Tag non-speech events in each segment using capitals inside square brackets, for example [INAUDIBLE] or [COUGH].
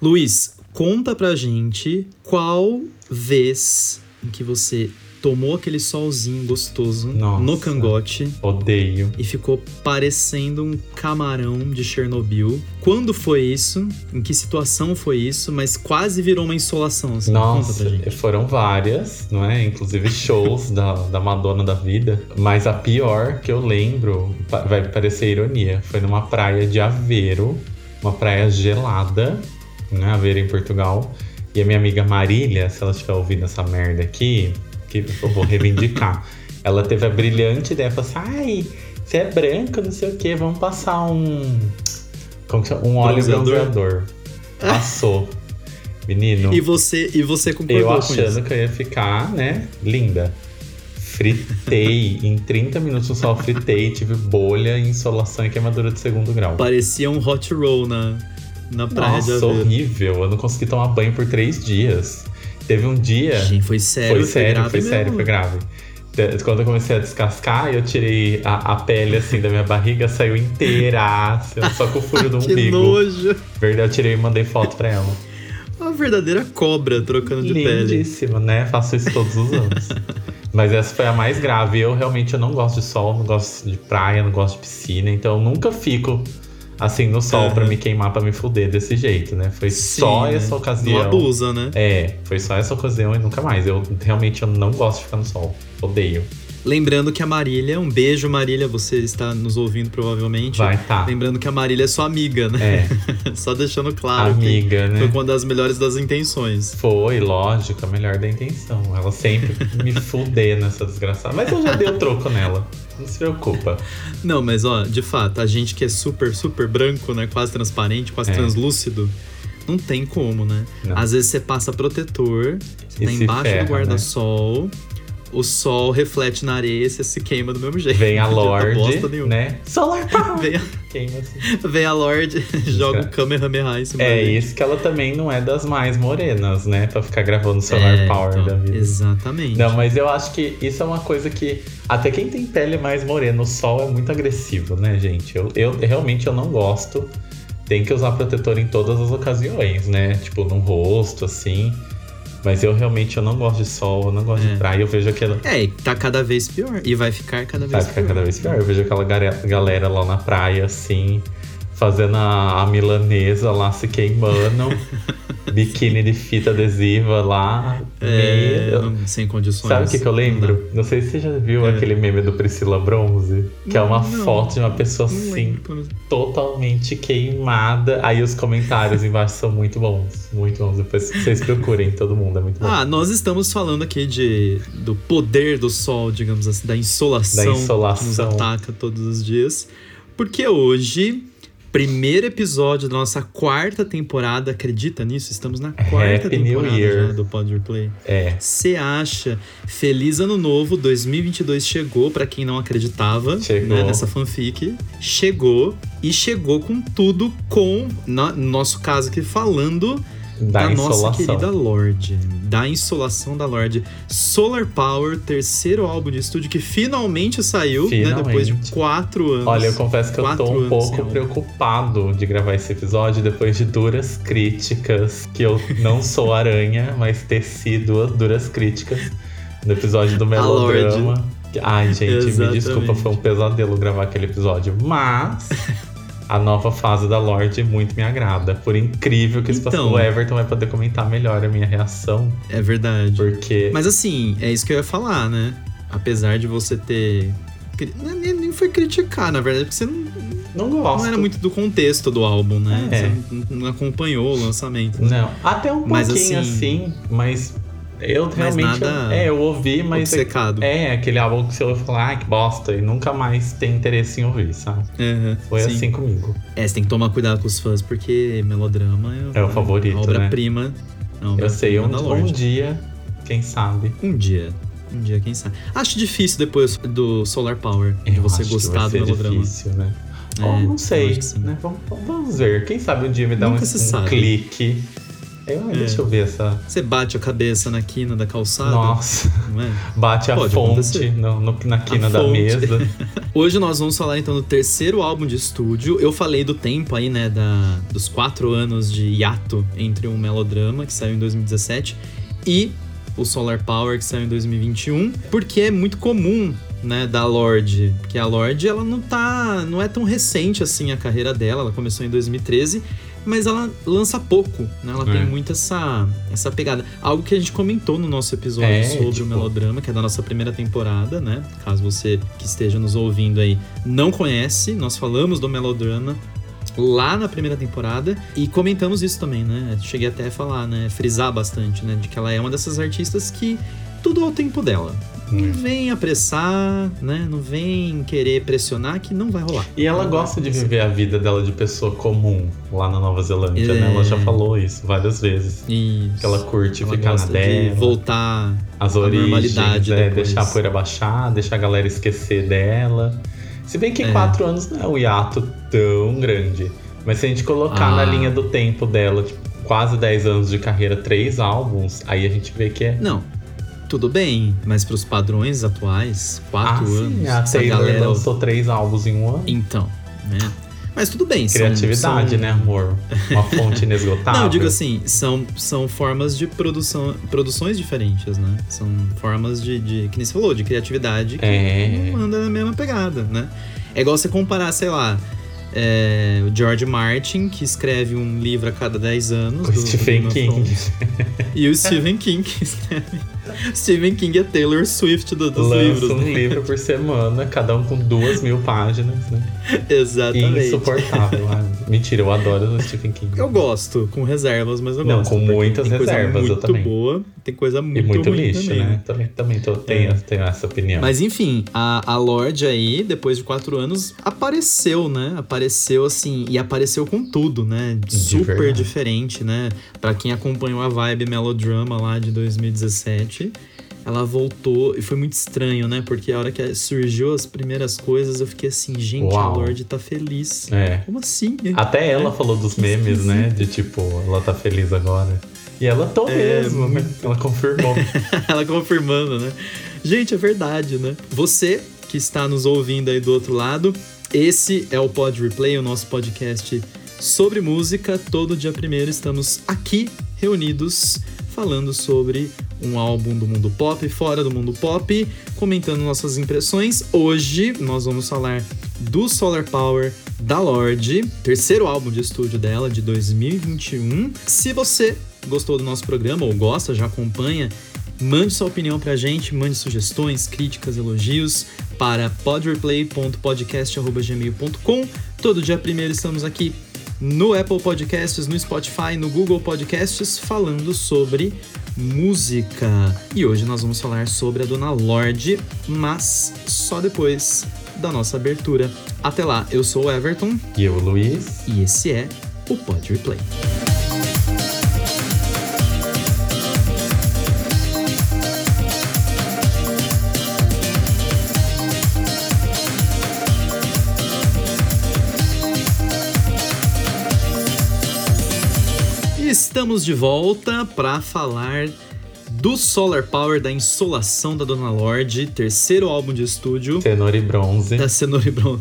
Luiz, conta pra gente qual vez em que você tomou aquele solzinho gostoso Nossa. no cangote Odeio. e ficou parecendo um camarão de Chernobyl. Quando foi isso? Em que situação foi isso? Mas quase virou uma insolação, assim. Nossa, foram várias, não é? Inclusive shows da, da Madonna da vida. Mas a pior que eu lembro, vai parecer ironia, foi numa praia de Aveiro, uma praia gelada, né? Aveiro em Portugal. E a minha amiga Marília, se ela estiver ouvindo essa merda aqui, que eu vou reivindicar. [LAUGHS] ela teve a brilhante ideia, falou assim, ai, você é branco, não sei o que, vamos passar um... Como que chama? Um óleo Bronzeador? bronzeador. Passou. Menino. E você, e você concordou Eu achando que eu ia ficar, né, linda. Fritei em 30 minutos no sol, fritei, tive bolha, insolação e queimadura de segundo grau. Parecia um hot roll na, na praia de Nossa, Aveiro. horrível. Eu não consegui tomar banho por três dias. Teve um dia. Gente, foi sério, foi sério, grave foi sério, foi grave. De- Quando eu comecei a descascar, eu tirei a, a pele assim da minha barriga, saiu inteira, só com o furo do [LAUGHS] Que umbigo. nojo. Verdade, eu tirei e mandei foto pra ela. Uma verdadeira cobra trocando de pele. Lindíssimo, né? Faço isso todos os anos. Mas essa foi a mais grave. Eu realmente eu não gosto de sol, não gosto de praia, não gosto de piscina. Então eu nunca fico assim no sol Aham. pra me queimar, pra me fuder desse jeito, né? Foi Sim, só né? essa ocasião. Não abusa, né? É, foi só essa ocasião e nunca mais. Eu realmente eu não gosto de ficar no sol. Odeio. Lembrando que a Marília, um beijo, Marília, você está nos ouvindo provavelmente. Vai, tá. Lembrando que a Marília é sua amiga, né? É, [LAUGHS] Só deixando claro amiga, que foi né? uma das melhores das intenções. Foi, lógico, a melhor da intenção. Ela sempre me fuder nessa desgraçada. Mas eu já dei o troco nela. Não se preocupa. Não, mas ó, de fato, a gente que é super, super branco, né? Quase transparente, quase É. translúcido. Não tem como, né? Não. Às vezes você passa protetor, você E tá embaixo ferra, do guarda-sol, o sol reflete na areia e você se queima do mesmo jeito. Vem a [LAUGHS] Lorde, né? Solar Power! [LAUGHS] Vem a, Queima assim. vem a Lorde, [LAUGHS] joga o Kamehameha em cima É isso que ela também não é das mais morenas, né? Pra ficar gravando Solar É, Power então, da vida. Exatamente. Não, mas eu acho que isso é uma coisa que até quem tem pele mais morena, o sol é muito agressivo, né, gente? Eu, eu realmente eu não gosto. Tem que usar protetor em todas as ocasiões, né? Tipo no rosto, assim. Mas eu realmente eu não gosto de sol, eu não gosto É. de praia. Eu vejo aquela É, tá cada vez pior. E vai ficar cada vai vez ficar pior. cada vez pior. Eu vejo aquela galera lá na praia, assim, fazendo a, a milanesa lá se queimando. [LAUGHS] biquíni de fita adesiva lá. É, não- sem condições. Sabe o que, que eu Não lembro? Não, sei se você já viu É. aquele meme do Priscila Bronze, que é uma Não. foto de uma pessoa. Não assim, totalmente queimada. Aí os comentários embaixo são muito bons, muito bons. Depois vocês procurem, todo mundo, é muito bom. Ah, nós estamos falando aqui de do poder do sol, digamos assim, da insolação, Da insolação. que nos ataca todos os dias. Porque hoje, primeiro episódio da nossa quarta temporada, acredita nisso? Estamos na quarta Happy temporada do Pod Replay. É, Você acha? Feliz Ano Novo 2022 chegou, pra quem não acreditava, Chegou. né, nessa fanfic. Chegou e chegou com tudo com, no nosso caso aqui, falando da, da nossa querida Lorde, da insolação da Lorde. Solar Power, terceiro álbum de estúdio que finalmente saiu, né, depois de Finalmente. quatro anos. Olha, eu confesso que eu tô um pouco preocupado de gravar esse episódio depois de duras críticas, que eu não sou aranha, mas teci duas duras críticas no episódio do melodrama. Ai, gente, me Exatamente. desculpa, foi um pesadelo gravar aquele episódio, mas a nova fase da Lorde muito me agrada. Por incrível que isso Então. passou, o Everton vai poder comentar melhor a minha reação, É verdade. porque Mas assim, é isso que eu ia falar, né? Apesar de você ter. cri- Nem, nem foi criticar, na verdade, porque você não, não gosto. não era muito do contexto do álbum, né? É. Você não, não acompanhou o lançamento. né? Não, até um Mas, pouquinho assim, assim, mas eu realmente. nada é, eu ouvi, mas. é- Obcecado. É, aquele álbum que você ouve e fala, ai que bosta, e nunca mais tem interesse em ouvir, sabe? Aham, Foi sim. assim comigo. É, você tem que tomar cuidado com os fãs, porque melodrama é, É o favorito, a obra-prima. é a Eu sei, um, um dia, quem sabe. Um dia. Um dia, quem sabe. Acho difícil depois do Solar Power, de Eu você gostar do melodrama. difícil, né? É, Ou não sei, né? Vamos, vamos ver. Quem sabe um dia me dá um, Nunca um sabe. clique Eu, Deixa eu ver essa. Você bate a cabeça na quina da calçada. Nossa. É? Bate a Pode fonte acontecer. no, no- na quina A da fonte. mesa. [LAUGHS] Hoje nós vamos falar então do terceiro álbum de estúdio. Eu falei do tempo aí, né, da, dos quatro anos de hiato entre o Melodrama, que saiu em 2017, e o Solar Power, que saiu em 2021, porque é muito comum, né, da Lorde, porque a Lorde, ela não tá, não é tão recente assim a carreira dela, ela começou em 2013, mas ela lança pouco, né? Ela É. tem muito essa, essa pegada. Algo que a gente comentou no nosso episódio É, sobre tipo- o melodrama, que é da nossa primeira temporada, né? Caso você que esteja nos ouvindo aí não conhece, nós falamos do melodrama lá na primeira temporada e comentamos isso também, né? Cheguei até a falar, né? Frisar bastante, né? De que ela é uma dessas artistas que tudo ao tempo dela. Não Hum. vem apressar, né? Não vem querer pressionar que não vai rolar. E ela Não gosta de viver a vida dela de pessoa comum lá na Nova Zelândia, É. né? Ela já falou isso várias vezes. Isso. Que ela curte Ela ficar na gosta de dela. voltar as à origens, normalidade é, depois. deixar a poeira baixar, deixar a galera esquecer dela. Se bem que É. quatro anos não é um hiato tão grande. Mas se a gente colocar Ah. na linha do tempo dela, tipo, quase 10 anos de carreira, três álbuns, aí a gente vê que é. Não, tudo bem, mas pros padrões atuais, quatro ah, anos, sim, a Taylor galera... lançou três álbuns em um ano. Então, né? Mas tudo bem, são- Criatividade, são... né, amor? Uma [LAUGHS] fonte inesgotável. Não, eu digo assim, são, são formas de produção, produções diferentes, né? São formas de, de que nem você falou, de criatividade que É. não anda na mesma pegada, né? É igual você comparar, sei lá, é, o George Martin, que escreve um livro a cada 10 anos. Com do- Stephen do King. [LAUGHS] E o Stephen King, que escreve. [LAUGHS] Stephen King é Taylor Swift do- dos Lança livros. um né? livro por semana, cada um com duas mil páginas, né? Exatamente. Insuportável. [LAUGHS] Ah, mentira, eu adoro o Stephen King. Eu gosto, com reservas, mas eu Não, gosto. com porque muitas tem coisa reservas, eu muito também. boa, tem coisa muito E muito lixo, também, né? Também, também tô, tenho, É. tenho essa opinião. Mas enfim, a, a Lorde aí, depois de quatro anos, apareceu, né? Apareceu assim, e apareceu com tudo, né? Super verdade. diferente, né? Pra quem acompanhou a vibe Melodrama lá de 2017, ela voltou e foi muito estranho, né? Porque a hora que surgiu as primeiras coisas, eu fiquei assim, gente, Uau. a Lorde tá feliz. É. Como assim? Até ela falou dos memes, né? De tipo, ela tá feliz agora. E ela tô É, mesmo, né? Ela confirmou. [LAUGHS] Ela confirmando, né? Gente, é verdade, né? Você que está nos ouvindo aí do outro lado, esse é o Pod Replay, o nosso podcast sobre música. Todo dia primeiro estamos aqui reunidos falando sobre um álbum do mundo pop, fora do mundo pop, comentando nossas impressões. Hoje nós vamos falar do Solar Power da Lorde, terceiro álbum de estúdio dela de 2021. Se você gostou do nosso programa ou gosta, já acompanha, mande sua opinião pra gente, mande sugestões, críticas, elogios para podreplay.podcast@gmail.com. Todo dia primeiro estamos aqui no Apple Podcasts, no Spotify, no Google Podcasts, falando sobre música. E hoje nós vamos falar sobre a Dona Lorde, mas só depois da nossa abertura. Até lá, eu sou o Everton E eu, Luiz. e esse é o Pod Replay. Estamos de volta para falar do Solar Power, da Insolação da Dona Lorde, terceiro álbum de estúdio Cenoura e bronze. da Cenoura e Brown.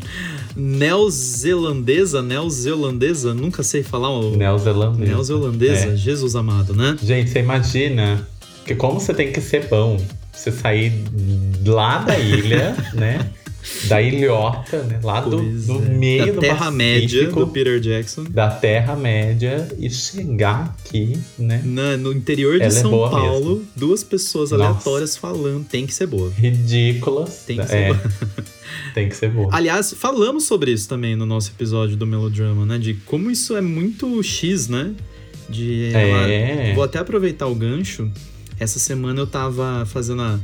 Neozelandesa, neozelandesa, nunca sei falar o Neozelandesa. neozelandesa, É. Jesus amado, né? Gente, você imagina que como você tem que ser bom. Você sair lá da ilha, [LAUGHS] né? Da ilhota, né? Lá do, do é. meio da do Terra-média do Peter Jackson. da Terra-média e chegar aqui, né? Na- no interior de Ela é São boa Paulo, duas pessoas Nossa. aleatórias falando, tem que ser boa. Ridículas. Tem que ser é, boa. [LAUGHS] tem que ser boa. Aliás, falamos sobre isso também no nosso episódio do Melodrama, né? De como isso é muito X, né? De ela- É. Vou até aproveitar o gancho. Essa semana eu tava fazendo a-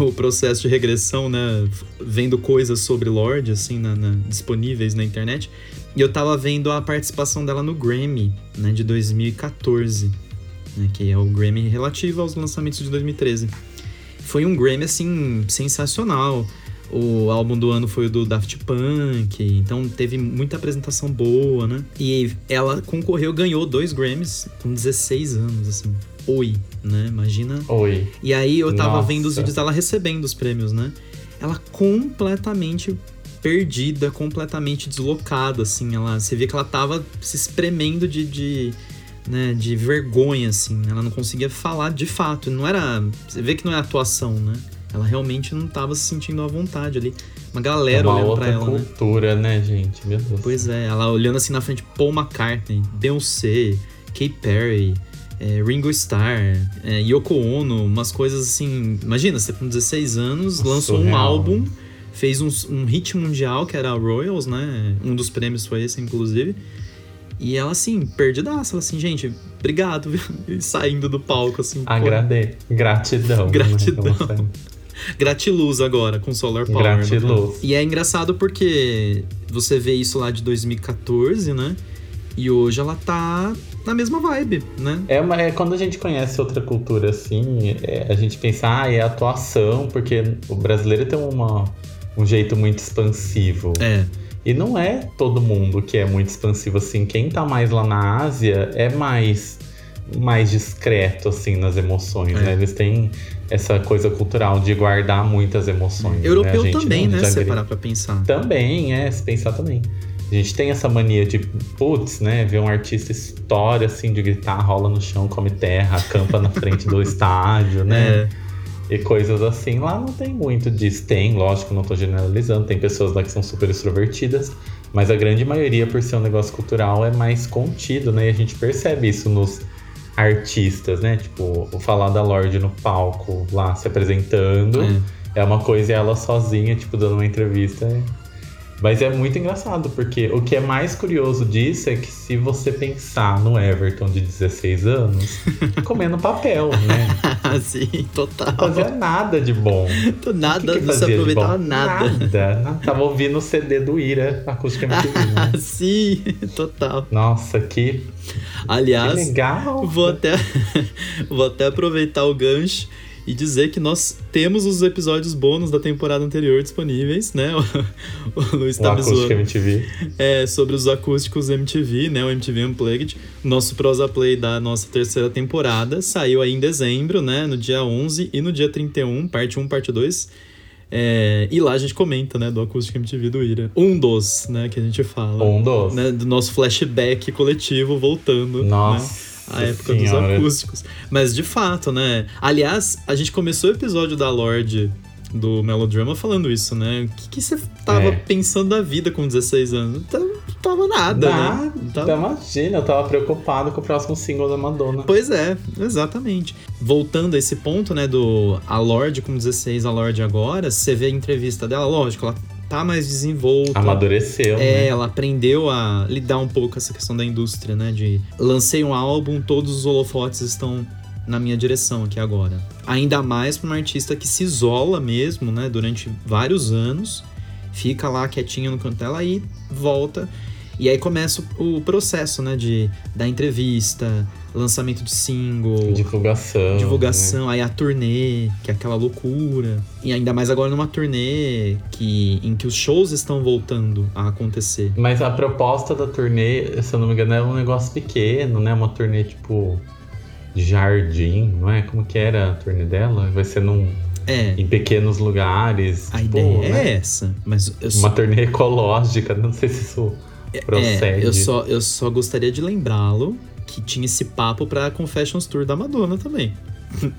o processo de regressão, né? Vendo coisas sobre Lorde, assim, na- na- disponíveis na internet. E eu tava vendo a participação dela no Grammy, né? De 2014. Né, que é o Grammy relativo aos lançamentos de 2013. Foi um Grammy, assim, sensacional. O álbum do ano foi o do Daft Punk, então teve muita apresentação boa, né? E ela concorreu, ganhou dois Grammys com 16 anos, assim. Oi, né? Imagina. Oi. E aí eu tava Nossa. vendo os vídeos dela recebendo os prêmios, né? Ela completamente perdida, completamente deslocada, assim. Ela, você vê que ela tava se espremendo de, de, né, de vergonha, assim. Ela não conseguia falar de fato. Não era. Você vê que não é atuação, né? Ela realmente não tava se sentindo à vontade ali. Uma É galera uma olhando pra ela, né? cultura, né? gente? Meu Deus. Pois é, ela olhando assim na frente, Paul McCartney, Beyoncé, Katy Perry, é, Ringo Starr, é, Yoko Ono, umas coisas assim. Imagina, você com 16 anos Nossa, lançou um surreal, álbum, né? fez um, um hit mundial que era a Royals, né? Um dos prêmios foi esse, inclusive. E ela assim, perdidaça, ela assim, gente, obrigado, viu? E saindo do palco, assim. pô, Agrade... Gratidão. né? Gratidão. Como sempre. Gratiluz agora, com Solar Power. né? Gratiluz. E é engraçado porque você vê isso lá de 2014, né? E hoje ela tá na mesma vibe, né? É, uma, é quando a gente conhece outra cultura assim, é, a gente pensa, ah, é atuação, porque o brasileiro tem uma, um jeito muito expansivo. É, E não é todo mundo que é muito expansivo assim. Quem tá mais lá na Ásia é mais mais discreto assim nas emoções, É. né? Eles têm essa coisa cultural de guardar muitas emoções. né? europeu gente também, não, né? Se parar pra pensar. Também, é, se pensar também. A gente tem essa mania de, putz, né, ver um artista história assim de gritar, rola no chão, come terra, acampa na frente do [LAUGHS] estádio, né? É, E coisas assim. Lá não tem muito disso. Tem, lógico, não tô generalizando, tem pessoas lá que são super extrovertidas, mas a grande maioria, por ser um negócio cultural, é mais contido, né? E a gente percebe isso nos artistas, né? Tipo, o falar da Lorde no palco lá se apresentando. é. É uma coisa e ela sozinha, tipo, dando uma entrevista. é- Mas é muito engraçado, porque o que é mais curioso disso é que se você pensar no Everton de 16 anos, [LAUGHS] comendo papel, né? [LAUGHS] Sim, total. Não fazia nada de bom. Nada, O que que não se aproveitava bom? nada. Nada. Tava ouvindo o CD do Ira, acústica MTV, né? Sim, total. Nossa, que, que Aliás, legal. vou até, [LAUGHS] vou até aproveitar o gancho e dizer que nós temos os episódios bônus da temporada anterior disponíveis, né? O, [LAUGHS] o Luiz tá. MTV. É, sobre os acústicos MTV, né? O MTV Unplugged. Nosso prosa play da nossa terceira temporada saiu aí em dezembro, né? No dia 11 e no dia 31, parte 1, parte 2. É, e lá a gente comenta, né? Do acústico MTV do Ira. Um dos, né? Que a gente fala. Um dos. Né, do nosso flashback coletivo voltando. né? A época senhora. dos acústicos. Mas de fato, né? Aliás, a gente começou o episódio da Lorde do Melodrama falando isso, né? O que, você tava É. pensando da vida com 16 anos? Não tava, não tava nada, né? Nada, Não tava- imagina, eu tava preocupado com o próximo single da Madonna. Pois é, exatamente. Voltando a esse ponto, né, do a Lorde com 16, a Lorde agora, você vê a entrevista dela, lógico, ela tá mais desenvolta. Amadureceu, É, né? ela aprendeu a lidar um pouco com essa questão da indústria, né? De lancei um álbum, todos os holofotes estão na minha direção aqui agora. Ainda mais pra uma artista que se isola mesmo, né? Durante vários anos, fica lá quietinha no canto dela e volta. E aí começa o o processo, né? De da entrevista, lançamento de single, Divulgação. divulgação, aí a turnê, que é aquela loucura. E ainda mais agora numa turnê que, em que os shows estão voltando a acontecer. né? Mas a proposta da turnê, se eu não me engano, é um negócio pequeno, né? Uma turnê tipo jardim, não é? Como que era a turnê dela? Vai ser num, É, em pequenos lugares. a tipo, ideia né? é essa. Mas Uma turnê ecológica, não sei se isso procede. é, eu só, eu só gostaria de lembrá-lo que tinha esse papo pra Confessions Tour da Madonna também, [LAUGHS]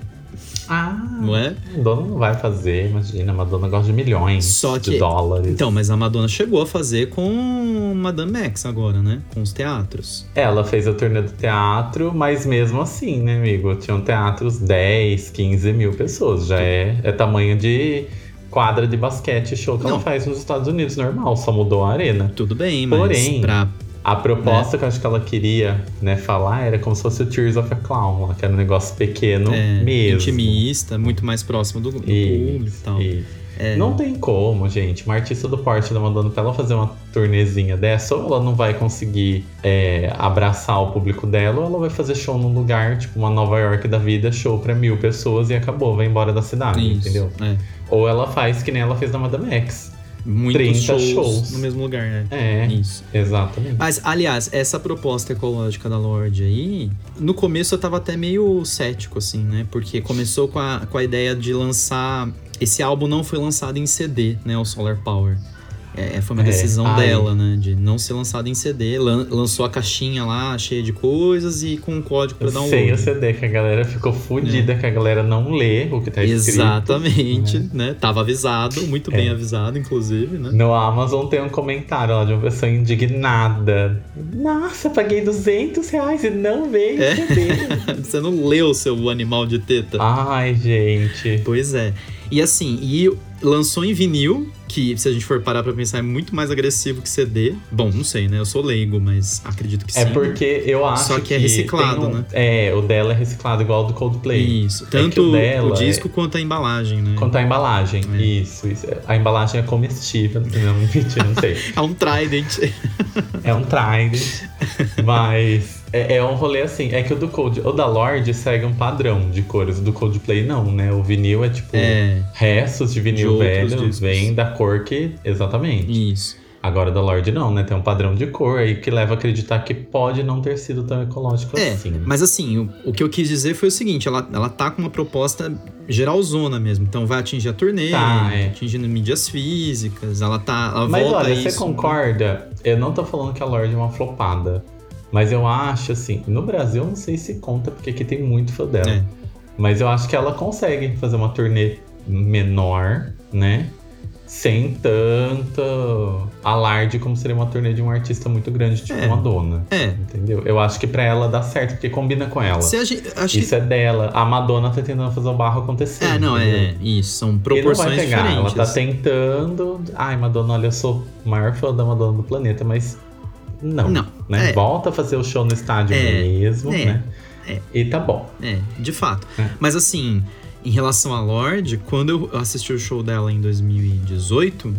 Ah, não é? Madonna não vai fazer, imagina, Madonna gosta de milhões Só de que- dólares. Então, mas a Madonna chegou a fazer com Madame Max agora, né? Com os teatros. Ela fez a turnê do teatro, mas mesmo assim, né, amigo? Tinham teatros 10, 15 mil pessoas. Já é, é tamanho de quadra de basquete show que Não. ela faz nos Estados Unidos, normal, só mudou a arena. Tudo bem, mas Porém, pra A proposta que eu acho que ela queria né, falar era como se fosse o Tears of a Clown, que era um negócio pequeno é, mesmo. intimista, muito mais próximo do, do público e tal. Isso. É. Não tem como, gente. Uma artista do porte da Madonna, pra ela fazer uma turnezinha dessa, ou ela não vai conseguir é, abraçar o público dela, ou ela vai fazer show num lugar, tipo uma Nova York da vida, show pra mil pessoas e acabou, vai embora da cidade, Isso, entendeu? É. Ou ela faz que nem ela fez na Madame X. Muitos 30 shows, shows. no mesmo lugar, né? É, Isso. exatamente. Mas, aliás, essa proposta ecológica da Lorde aí, no começo eu tava até meio cético, assim, né? Porque começou com a, com a ideia de lançar. Esse álbum não foi lançado em CD, né? O Solar Power. É, foi uma É, decisão dela, né? De não ser lançado em CD. Lan- lançou a caixinha lá, cheia de coisas e com um código pra download. Sem o CD, que a galera ficou fodida, que a galera não lê o que tá escrito. Exatamente, né? né? Tava avisado, muito bem É. avisado, inclusive, né? No Amazon tem um comentário lá de uma pessoa indignada. Nossa, paguei 200 reais e não veio É. CD. [LAUGHS] Você não leu seu animal de teta. Ai, gente. Pois é. E assim, e lançou em vinil, que se a gente for parar pra pensar é muito mais agressivo que CD. Bom, não sei, né? Eu sou leigo, mas acredito que sim. É porque eu acho Só que é reciclado, um- né? É, o dela é reciclado igual ao do Coldplay. Isso. É que Tanto o dela o disco quanto a embalagem, né? Quanto à embalagem. É. Isso, isso. A embalagem é comestível. [LAUGHS] Não, mentira, não sei. [LAUGHS] É um Trident. É um Trident. [LAUGHS] mas é, é um rolê assim. É que o do Cold, o da Lorde segue um padrão de cores. O do Coldplay não, né? O vinil é tipo é, restos de vinil De velho. Vem da cor que. Exatamente. isso. Agora o da Lorde não, né? Tem um padrão de cor aí que leva a acreditar que pode não ter sido tão ecológico É, assim. mas assim, o, o que eu quis dizer foi o seguinte: ela, ela tá com uma proposta geralzona mesmo. Então vai atingir a turnê, Tá, é. atingindo mídias físicas, ela tá. Ela Mas olha, você isso, concorda? Eu não tô falando que a Lorde é uma flopada. Mas eu acho, assim, no Brasil eu não sei se conta, porque aqui tem muito fã dela. É. Mas eu acho que ela consegue fazer uma turnê menor, né? Sem tanto alarde como seria uma turnê de um artista muito grande, tipo É. Madonna. É. Entendeu? Eu acho que pra ela dá certo, porque combina com ela. Gente, Isso é dela. A Madonna tá tentando fazer o barro acontecer. que. É, não, entendeu? é. Isso, são E não proporções vai pegar. diferentes. Ela tá tentando. Ai, Madonna, olha, eu sou o maior fã da Madonna do planeta, mas. Não. Não, Né? é. Volta a fazer o show no estádio É, mesmo, é, né? é. E tá bom. É, de fato. É. Mas assim, em relação a Lorde, quando eu assisti o show dela em 2018,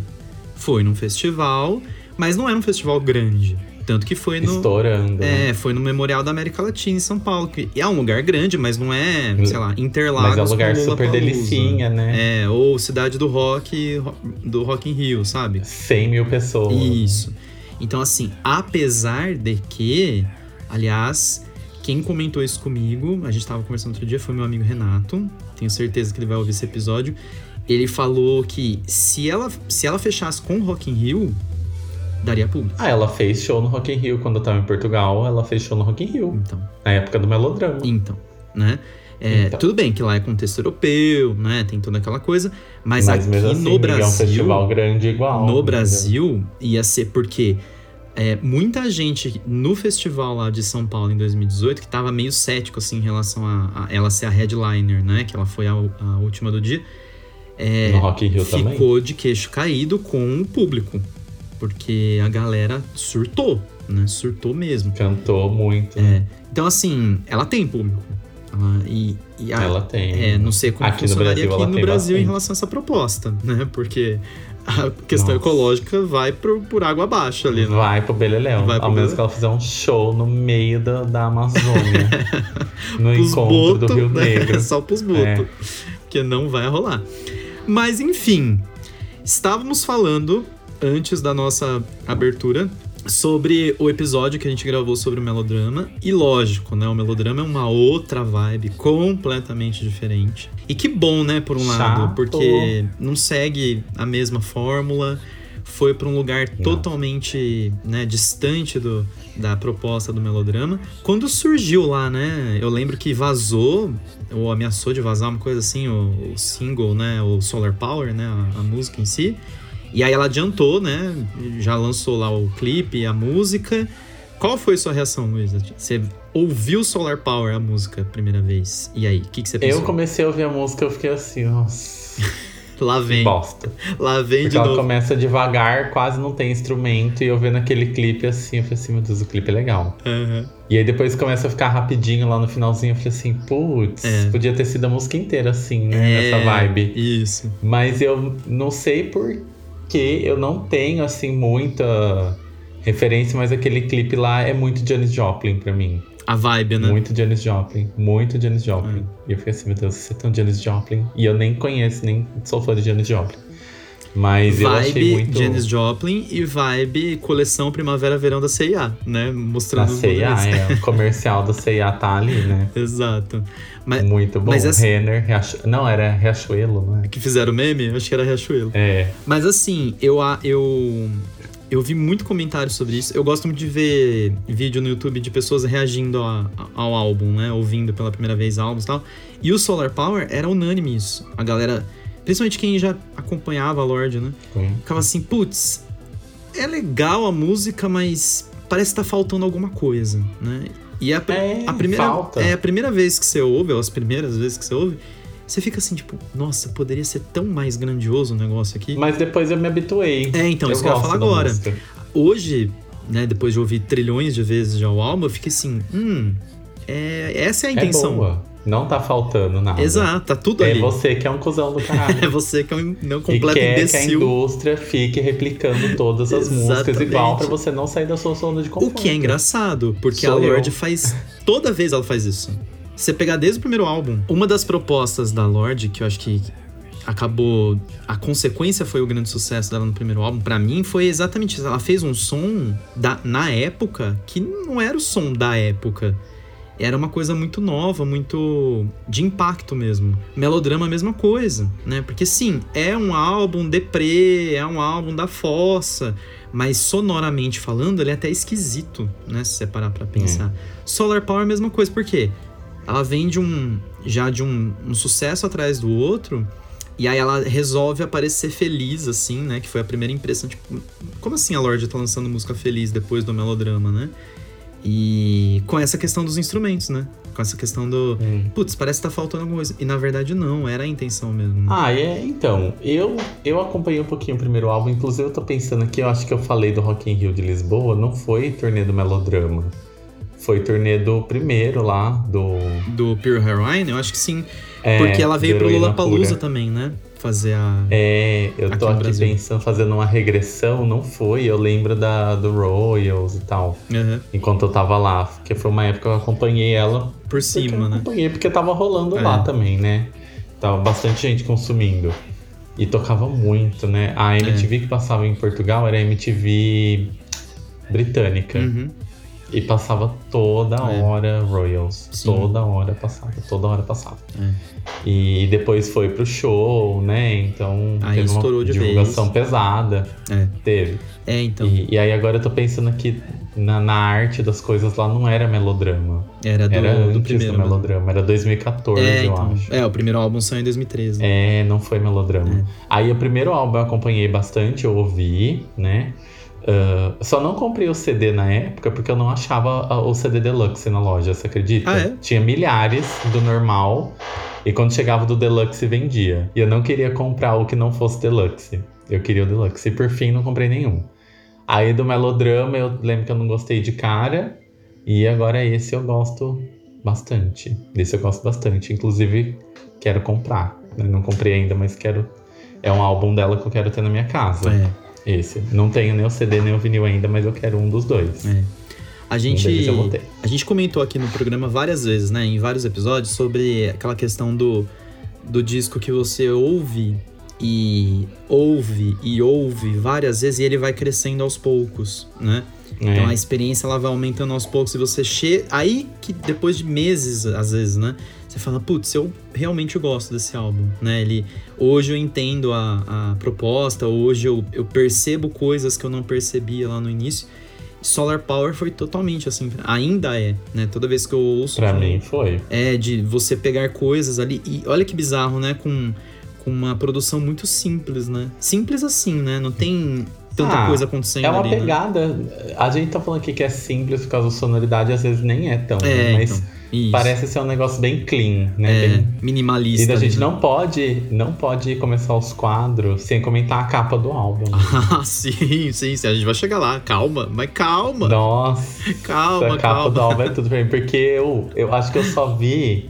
foi num festival, mas não era um festival grande. Tanto que foi no. Estourando. né? É, foi no Memorial da América Latina, em São Paulo. Que é um lugar grande, mas não é, sei lá, Interlagos. Mas é um lugar super delicinha, né? É, ou Cidade do Rock, ro- do Rock in Rio, sabe? 100 mil pessoas. Isso. Então, assim, apesar de que, aliás, quem comentou isso comigo, a gente tava conversando outro dia, foi meu amigo Renato. Tenho certeza que ele vai ouvir esse episódio. Ele falou que se ela, se ela fechasse com o Rock in Rio, daria público. Ah, ela fez show no Rock in Rio quando eu tava em Portugal. Ela fez show no Rock in Rio, Então, na época do melodrama. então, né? É, Então. Tudo bem que lá é contexto europeu, né? Tem toda aquela coisa. Mas, Mas aqui assim, no é um Brasil. festival grande igual. No? Brasil ia ser porque é, muita gente no festival lá de São Paulo em 2018 que tava meio cético assim em relação a, a ela ser a headliner, né? Que ela foi a, a última do dia. É, No Rock in Rio também. ficou de queixo caído com o público. Porque a galera surtou, né? Surtou mesmo. Cantou muito. É, então, assim, ela tem público. Ela, e, e a- Ela tem. é, não sei como Aqui no funcionaria Brasil aqui no Brasil em relação a essa proposta, né? Porque a questão Nossa. ecológica vai pro, por água abaixo ali, né? Vai pro Beleléu. Vai pro ao menos que ela fizer um show no meio da, da Amazônia. [LAUGHS] no Pros encontro do boto, Rio né? Negro. [LAUGHS] Só pros botos. É. Que não vai rolar. Mas enfim, estávamos falando antes da nossa abertura sobre o episódio que a gente gravou sobre o melodrama. E lógico, né? O melodrama é uma outra vibe completamente diferente. E que bom, né, por um lado, Chato. porque não segue a mesma fórmula. Foi para um lugar Não. totalmente né, distante do, da proposta do melodrama. Quando surgiu lá, né? Eu lembro que vazou, ou ameaçou de vazar uma coisa assim, o, o single, né? O Solar Power, né? A, a música em si. E aí ela adiantou, né? Já lançou lá o clipe, a música. Qual foi sua reação, Luísa? Você ouviu Solar Power, a música, a primeira vez? E aí, o que, que você pensou? Eu comecei a ouvir a música eu fiquei assim, nossa, [LAUGHS] Lá vem, bosta. lá vem Porque de ela novo. começa devagar, quase não tem instrumento, e eu vendo aquele clipe assim, eu falei assim, meu Deus, o clipe é legal. Aham. E aí depois começa a ficar rapidinho lá no finalzinho. Eu falei assim, putz, É. podia ter sido a música inteira assim, né? Nessa vibe. Isso. Mas eu não sei por que eu não tenho, assim, muita referência, mas aquele clipe lá é muito Janis Joplin pra mim. A vibe, né? Muito Janis Joplin. Muito Janis Joplin. E eu fiquei assim, meu Deus, você é tão Janis Joplin. E eu nem conheço, nem sou fã de Janis Joplin. Mas eu achei Vibe muito. Janis Joplin e vibe coleção Primavera-Verão da C&A, né? Da Mostrando os C&A, modelos. é. O [LAUGHS] comercial da C&A tá ali, né? Exato. Mas Muito bom. mas essa- Renner, Riachu... não, era Riachuelo, não é? que fizeram meme, acho que era Riachuelo. É. Mas assim, eu, eu, eu vi muito comentário sobre isso. Eu gosto muito de ver vídeo no YouTube de pessoas reagindo a- ao álbum, né? Ouvindo pela primeira vez álbuns e tal. E o Solar Power era unânime isso. A galera, principalmente quem já acompanhava a Lorde, né? Ficava assim, putz, é legal a música, mas parece que tá faltando alguma coisa, né? E a, É, a primeira falta. é a primeira vez que você ouve, ou as primeiras vezes que você ouve, você fica assim, tipo, nossa, poderia ser tão mais grandioso o negócio aqui. Mas depois eu me habituei. É, então, isso que eu ia falar agora. música. Hoje, né, depois de ouvir trilhões de vezes já o álbum, eu fiquei assim, hum, é, essa é a É intenção. boa. Não tá faltando nada. Exato, tá tudo É ali. você que é um cuzão do [LAUGHS] caralho. É você que é um não E completo quer que a imbecil. indústria fique replicando todas as músicas igual pra você não sair da sua zona de O conforto. que é engraçado, porque Sou a Lorde eu. faz. Toda vez ela faz isso. Você pegar desde o primeiro álbum, uma das propostas da Lorde, que eu acho que acabou. A consequência foi o grande sucesso dela no primeiro álbum, pra mim, foi exatamente isso. Ela fez um som da, na época que não era o som da época. Era uma coisa muito nova, muito de impacto mesmo. Melodrama, a mesma coisa, né? Porque sim, é um álbum deprê, é um álbum da fossa, mas sonoramente falando, ele é até esquisito, né? Se você parar pra pensar. Solar Power é a mesma coisa, por quê? Ela vem de um. já de um, um sucesso atrás do outro. E aí ela resolve aparecer feliz, assim, né? Que foi a primeira impressão. Tipo, como assim a Lorde tá lançando música feliz depois do melodrama, né? E com essa questão dos instrumentos, né? Com essa questão do. Hum. Putz, parece que tá faltando alguma coisa. E na verdade não, era a intenção mesmo. né? Ah, é, então, eu, eu acompanhei um pouquinho o primeiro álbum, inclusive eu tô pensando aqui, eu acho que eu falei do Rock in Rio de Lisboa, não foi turnê do Melodrama. Foi turnê do primeiro lá, do... Do Pure Heroine, eu acho que sim. é, porque ela veio pro Lollapalooza Pura. também, né? Fazer a. É, eu Aqui tô aqui Brasil. pensando, fazendo uma regressão, não foi, eu lembro da, do Royals e tal, Aham, enquanto eu tava lá, porque foi uma época que eu acompanhei ela Por cima, né? acompanhei porque tava rolando É. lá também, né? Tava bastante gente consumindo. E tocava muito, né? A É. MTV que passava em Portugal era a MTV britânica. Uhum. E passava toda É. hora Royals. Sim. Toda hora passava, toda hora passava. É. E depois foi pro show, né? Então Aí teve uma estourou de divulgação pesada. É. Teve. É, então. E, e aí agora eu tô pensando aqui na, na arte das coisas lá não era melodrama. Era do, Era do antes primeiro. do melodrama, era 2014, É, eu então. acho. É, o primeiro álbum saiu em 2013. É, não foi melodrama. É. Aí o primeiro álbum eu acompanhei bastante, eu ouvi, né? Ah, só não comprei o CD na época porque eu não achava a- o CD Deluxe na loja, você acredita? Ah, é? Tinha milhares do normal e quando chegava do Deluxe vendia. E eu não queria comprar o que não fosse Deluxe. Eu queria o Deluxe. E por fim não comprei nenhum. Aí do melodrama eu lembro que eu não gostei de cara. E agora esse eu gosto bastante. Desse eu gosto bastante. Inclusive, quero comprar. Eu não comprei ainda, mas quero. É um álbum dela que eu quero ter na minha casa. É, Esse. Não tenho nem o CD nem o vinil ainda, mas eu quero um dos dois. é. A gente, a gente comentou aqui no programa várias vezes, né? Em vários episódios, sobre aquela questão do, do disco que você ouve e ouve e ouve várias vezes e ele vai crescendo aos poucos, né? É. Então a experiência ela vai aumentando aos poucos e você chega. Aí que depois de meses, às vezes, né? Você fala, putz, eu realmente gosto desse álbum, né? Ele, hoje eu entendo a, a proposta, hoje eu, eu percebo coisas que eu não percebia lá no início. Solar Power foi totalmente assim, ainda é, né? Toda vez que eu ouço. Pra mim foi. É de você pegar coisas ali. E olha que bizarro, né? Com, com uma produção muito simples, né? Simples assim, né? Não tem tanta Ah, coisa acontecendo É uma ali. né? pegada. A gente tá falando aqui que é simples por causa da sonoridade, às vezes nem é tão. É, mas então. Isso. Parece ser um negócio bem clean, né? É, Bem- minimalista. E a ali, gente não pode, não pode começar os quadros sem comentar a capa do álbum. [LAUGHS] Ah, sim, sim, sim. A gente vai chegar lá. Calma, mas calma. Nossa, Calma, a capa calma. do álbum é tudo pra mim. Porque eu, eu acho que eu só vi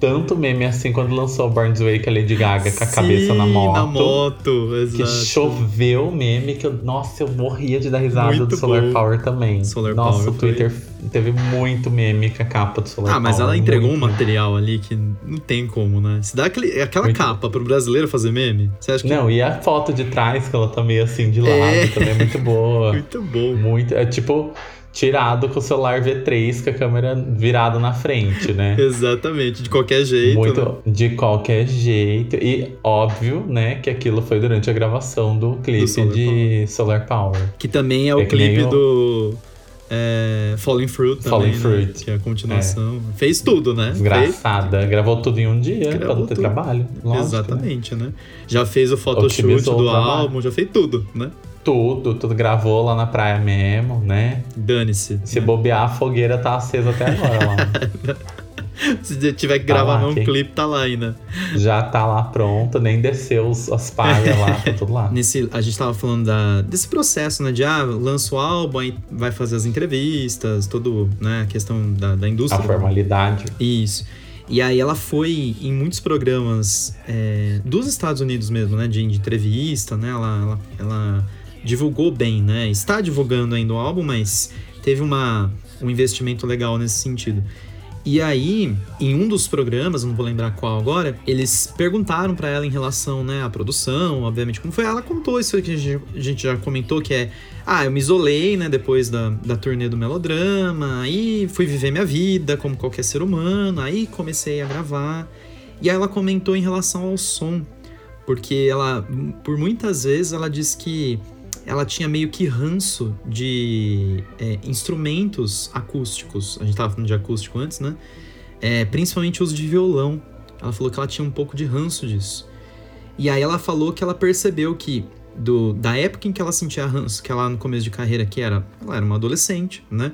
tanto meme assim quando lançou Born This Way com a Lady Gaga com a cabeça na Sim, moto. Na moto, Que exato. choveu meme que eu, nossa, eu morria de dar risada Muito do Solar bom. Power também. Solar nossa, Power o Twitter teve muito meme com a capa do Solar Ah, mas Power. ela entregou um muito. material ali que não tem como, né? Se dá aquele, aquela Muito. capa pro brasileiro fazer meme, você acha que Não, e a foto de trás, que ela tá meio assim de lado, É. também é muito boa. [LAUGHS] muito bom. Muito. É tipo tirado com o celular V3 com a câmera virada na frente, né? [LAUGHS] Exatamente, de qualquer jeito. Muito né? de qualquer jeito. E óbvio, né, que aquilo foi durante a gravação do clipe Solar de Solar Power. Que também é o É nem clipe o- do é, Falling Fruit também, Falling né? Fruit. Que é a continuação. Fez tudo, né? Desgraçada. Gravou tudo em um dia pra Gravou não ter tudo. trabalho. Lógico, né? Exatamente, né? Já fez o photoshoot Otimizou do o álbum, já fez tudo, né? Tudo, tudo gravou lá na praia mesmo, né? Dane-se. Se bobear, a fogueira tá acesa até agora lá. [LAUGHS] Se tiver que Tá gravar lá, um clipe, tá lá ainda. Já tá lá pronto, nem desceu os, as paias lá, tá tudo lá. [LAUGHS] Nesse, a gente tava falando da, desse processo, né? De ah, lança o álbum, aí vai fazer as entrevistas, todo, né? A questão da, da A indústria. formalidade. Isso. E aí ela foi em muitos programas é, dos Estados Unidos mesmo, né? De, de entrevista, né? Ela, ela, ela divulgou bem, né? Está divulgando ainda o álbum, mas teve uma, um investimento legal nesse sentido. E aí, em um dos programas, não vou lembrar qual agora, eles perguntaram pra ela em relação, né, à produção, obviamente, como foi. Ela contou isso que a gente, a gente já comentou, que é, ah, eu me isolei, né, depois da, da turnê do Melodrama, aí fui viver minha vida como qualquer ser humano, aí comecei a gravar. E aí ela comentou em relação ao som, porque ela, por muitas vezes, ela disse que ela tinha meio que ranço de é, instrumentos acústicos. A gente tava falando de acústico antes, né? É, principalmente uso de violão. Ela falou que ela tinha um pouco de ranço disso. E aí ela falou que ela percebeu que do, da época em que ela sentia ranço, que ela no começo de carreira que era, ela era uma adolescente, né?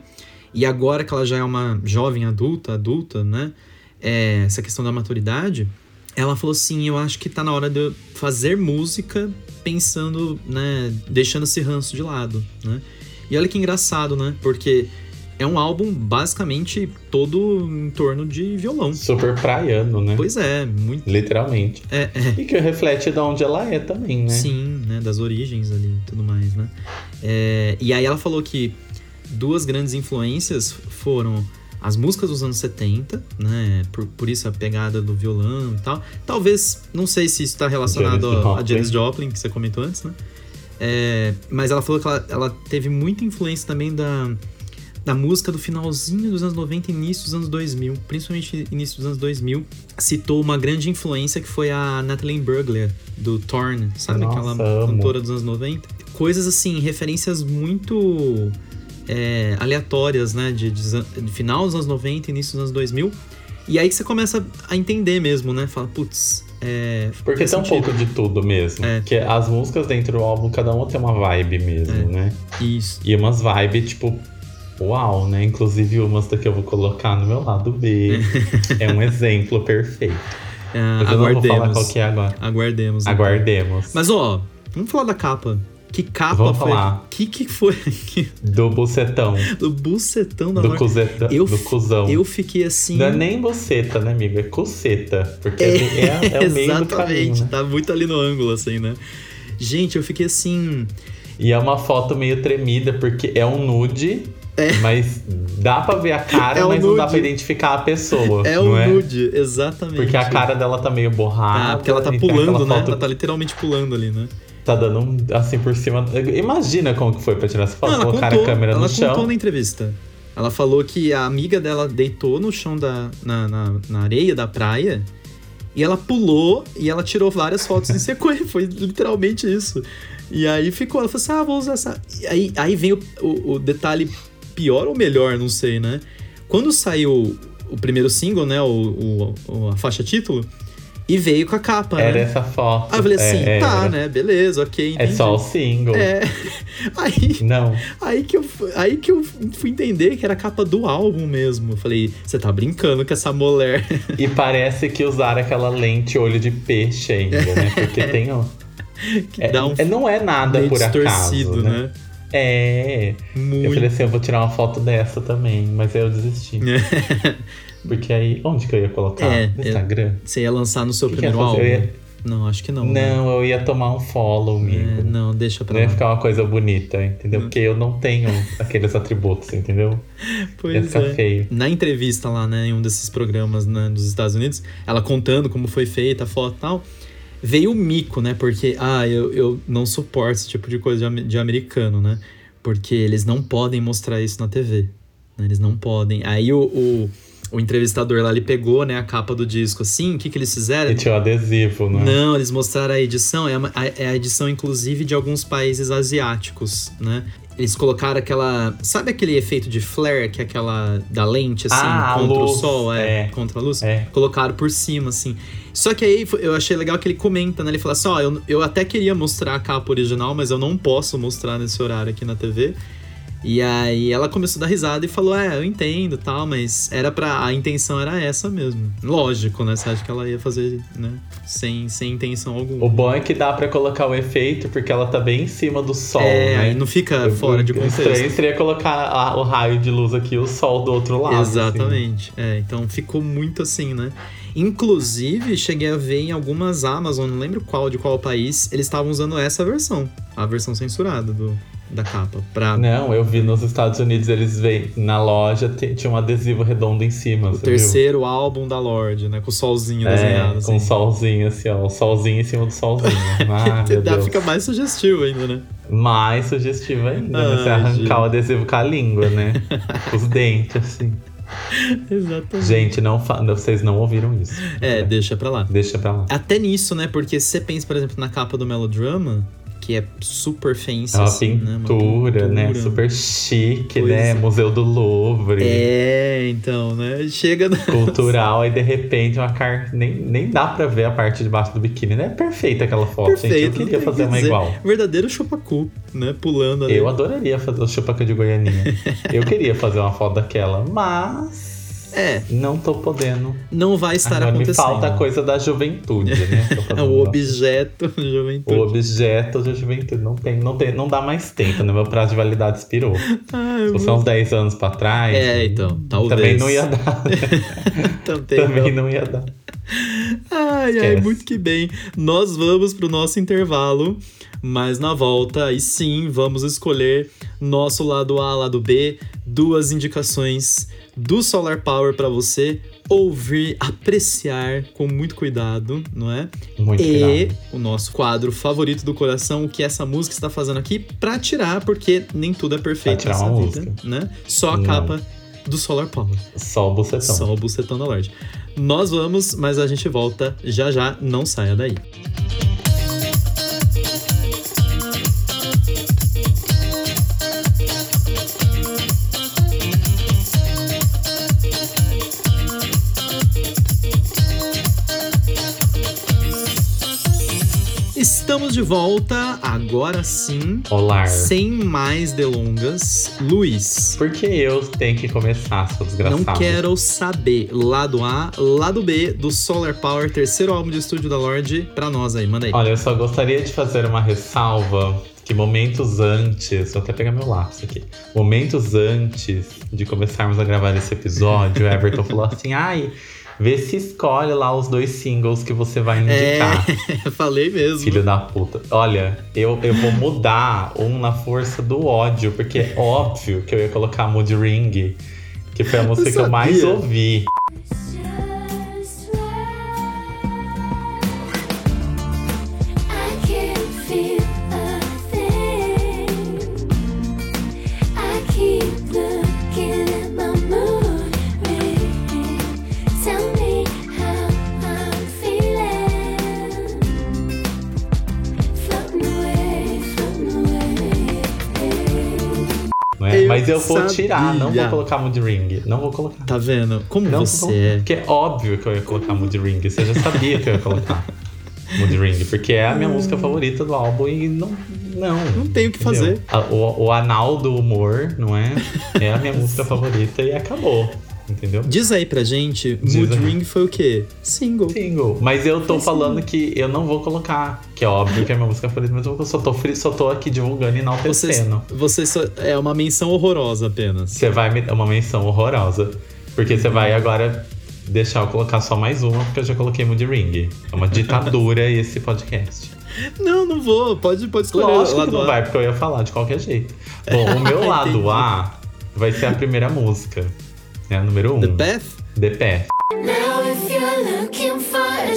E agora que ela já é uma jovem adulta, adulta, né? É, essa questão da maturidade, ela falou assim, eu acho que tá na hora de eu fazer música pensando, né, deixando esse ranço de lado, né? E olha que engraçado, né? Porque é um álbum basicamente todo em torno de violão. Super praiano, né? Pois é, muito Literalmente. é, é E que reflete de onde ela é também, né? Sim, né? Das origens ali e tudo mais, né? É, e aí ela falou que duas grandes influências foram as músicas dos anos 70, né? Por, por isso a pegada do violão e tal. Talvez, não sei se isso está relacionado Janis a, a Joplin. Janis Joplin, que você comentou antes, né? É, mas ela falou que ela, ela teve muita influência também da, da música do finalzinho dos anos 90 e início dos anos 2000, principalmente início dos anos 2000. Citou uma grande influência que foi a Natalie Brugler, do Torn, sabe? Nossa, Aquela amo. cantora dos anos 90. Coisas assim, referências muito é, aleatórias, né? De, de, de final dos anos 90 e início dos anos 2000. E aí que você começa a entender mesmo, né? Fala, putz, é. Porque tem um pouco de tudo mesmo. É. Que as músicas dentro do álbum, cada uma tem uma vibe mesmo, É. né? Isso. E umas vibes, tipo, uau, né? Inclusive umas daqui eu vou colocar no meu lado B. é um exemplo perfeito. É, Mas eu não vou falar aguardemos. qual que é agora. Aguardemos. então. Aguardemos. Mas ó, vamos falar da capa. Que capa Vamos foi? falar. Que que foi? Do bucetão. do bucetão da Do, Laura. cuzeta, Eu do cuzão. Eu fiquei assim. Não é nem buceta, né, amigo? É cuceta. Porque é, é, é o meio do caminho, Exatamente, né? tá muito ali no ângulo, assim, né? Gente, eu fiquei assim. E é uma foto meio tremida, porque é um nude, mas dá pra ver a cara, É mas não dá pra identificar a pessoa. É um é? nude, exatamente. Porque a cara dela tá meio borrada. Ah, porque ela tá pulando, né? foto- Ela tá literalmente pulando ali, né? Tá dando um, assim por cima. Imagina como que foi pra tirar essa foto. Não, ela Colocar contou, a câmera ela no contou chão. na entrevista. Ela falou que a amiga dela deitou no chão da. na, na, na areia da praia. E ela pulou e ela tirou várias fotos em [LAUGHS] sequência. Foi literalmente isso. E aí ficou, ela falou assim: ah, vou usar essa. E aí, aí vem o, o, o detalhe pior ou melhor, não sei, né? Quando saiu o primeiro single, né? O- o- a faixa título, E veio com a capa, Era né? essa foto. Aí eu falei assim, É, tá, era. né? Beleza, ok. É entendi. só o single. É. [LAUGHS] Aí, Não. aí, que eu, aí que eu fui entender que era a capa do álbum mesmo. Eu falei, você tá brincando com essa mulher. [LAUGHS] E parece que usaram aquela lente olho de peixe ainda, né? Porque tem o. que É, dá um é- não é nada por acaso. né? né? É. Muito. Eu falei assim, eu vou tirar uma foto dessa também, mas aí eu desisti. [LAUGHS] Porque aí, onde que eu ia colocar? É, no Instagram? Você ia lançar no seu Que que ia primeiro fazer? álbum? Ia- Não, acho que não. né? Não, eu ia tomar um follow, amigo. É, não, deixa pra Não ia lá. ficar uma coisa bonita, entendeu? Porque eu não tenho aqueles atributos, entendeu? [LAUGHS] ia Pois ficar é. feio. Na entrevista lá, né, em um desses programas né, dos Estados Unidos, ela contando como foi feita a foto e tal, veio o mico, né? Porque, ah, eu, eu não suporto esse tipo de coisa de, de americano, né? Porque eles não podem mostrar isso na TV. né, Eles não podem. Aí o, o, o entrevistador lá, ele pegou, né, a capa do disco assim, o que que eles fizeram? E tinha o adesivo, né? Não, eles mostraram a edição, é, uma- a- é a edição, inclusive, de alguns países asiáticos, né? Eles colocaram aquela. Sabe aquele efeito de flare, que é aquela da lente, assim, Ah, contra o luz, sol? É, é. contra a luz? É. Colocaram por cima, assim. Só que aí eu achei legal que ele comenta, né? Ele fala assim: ó, eu, eu até queria mostrar a capa original, mas eu não posso mostrar nesse horário aqui na TV. E aí ela começou a dar risada e falou: É, eu entendo tal, mas era pra. A intenção era essa mesmo. Lógico, né? Você acha que ela ia fazer, né? Sem, sem intenção alguma. O bom é que dá pra colocar o efeito, porque ela tá bem em cima do sol, é, né? aí não fica fora de O estranho contexto. seria colocar a- o raio de luz aqui e o sol do outro lado. assim. Exatamente. É, então ficou muito assim, né? Inclusive, cheguei a ver em algumas Amazon, não lembro qual, de qual país, eles estavam usando essa versão, a versão censurada do, da capa. Pra Não, eu vi nos Estados Unidos, eles veem na loja, tinha um adesivo redondo em cima. o terceiro álbum da Lorde, né? Com o solzinho viu? É, desenhado. com um assim. solzinho assim, ó. O solzinho em cima do solzinho. [LAUGHS] Ah, Dá-. Fica mais sugestivo ainda, né? Mais sugestivo ainda, né? Você Ai, arrancar gente. o adesivo com a língua, né? [LAUGHS] Com os dentes, assim. [LAUGHS] Exatamente. Gente, não fa... vocês não ouviram isso. É, deixa pra lá. Deixa pra lá. Até nisso, né? Porque se você pensa, por exemplo, na capa do Melodrama, que é super fancy, É uma assim, né? pintura, né? pintura. Super chique, Pois né? é. Museu do Louvre. É, então, né? Chega na... Cultural, aí de repente uma car... nem, nem dá pra ver a parte de baixo do biquíni, né? É perfeita aquela foto, gente. Eu Perfeito. queria fazer que uma igual. Verdadeiro chupacu, né? Pulando ali. Eu adoraria fazer o chupaca de Goianinha. [LAUGHS] eu queria fazer uma foto daquela, mas É, não tô podendo. não vai estar Agora me acontecendo. falta a coisa da juventude, né? [LAUGHS] É o objeto O juventude. objeto da juventude não tem, não tem, não dá mais tempo, né? Meu prazo de validade expirou. Ai, [LAUGHS] Se fosse uns 10 anos pra trás, É, então, talvez. também não ia dar. [LAUGHS] Também, também não. não ia dar. Ai, ai, Esquece. muito que bem. Nós vamos pro nosso intervalo, mas na volta, aí sim, vamos escolher nosso lado A, lado B, duas indicações do Solar Power pra você ouvir, apreciar com muito cuidado, não é? Muito e cuidado. o nosso quadro favorito do coração, o que essa música está fazendo aqui pra tirar, porque nem tudo é perfeito nessa vida, música. né? Só a Não. capa do Solar Power. Só o bucetão. Só o bucetão da Lorde. Nós vamos, mas a gente volta já já, não saia daí. Estamos de volta, agora sim, Olá. sem mais delongas. Luiz, Por que eu tenho que começar, seu desgraçado? Não quero saber. Lado A, lado B do Solar Power, terceiro álbum de estúdio da Lorde, pra nós aí, manda aí. Olha, eu só gostaria de fazer uma ressalva que momentos antes, vou até pegar meu lápis aqui. Momentos antes de começarmos a gravar esse episódio, o [LAUGHS] Everton falou assim: ai, vê se escolhe lá os dois singles que você vai indicar. [LAUGHS] É, falei mesmo. Filho da puta. Olha, eu, eu vou mudar um na força do ódio, porque é óbvio que eu ia colocar Mood Ring, que foi a [LAUGHS] música que eu mais ouvi. Tirar, não vou colocar Mood Ring. Não vou colocar. Tá vendo? Como Não, você é. Porque é óbvio que eu ia colocar Mood Ring. Você já sabia que eu ia colocar [LAUGHS] Mood Ring. Porque é a minha música favorita do álbum e não. Não, Não tem o que fazer. O, o anal do humor, não é? É a minha [LAUGHS] música favorita e acabou. Entendeu? Diz aí pra gente, Diz Mood aí. Ring foi o quê? Single. Single. Mas eu tô falando que eu não vou colocar. Que é óbvio que é a minha música favorita, mas eu só tô, fri- só tô aqui divulgando e Você, enaltecendo. você só, é uma menção horrorosa apenas. Você vai me dar uma menção horrorosa. Porque você vai agora deixar eu colocar só mais uma, porque eu já coloquei Mood Ring. É uma ditadura [LAUGHS] esse podcast. Não, não vou. Pode, pode escolher. Lógico lado que não A. vai, porque eu ia falar de qualquer jeito. Bom, o meu [LAUGHS] lado A vai ser a primeira música. É a número 1. Um, The Path? The Path. Now if you're looking for a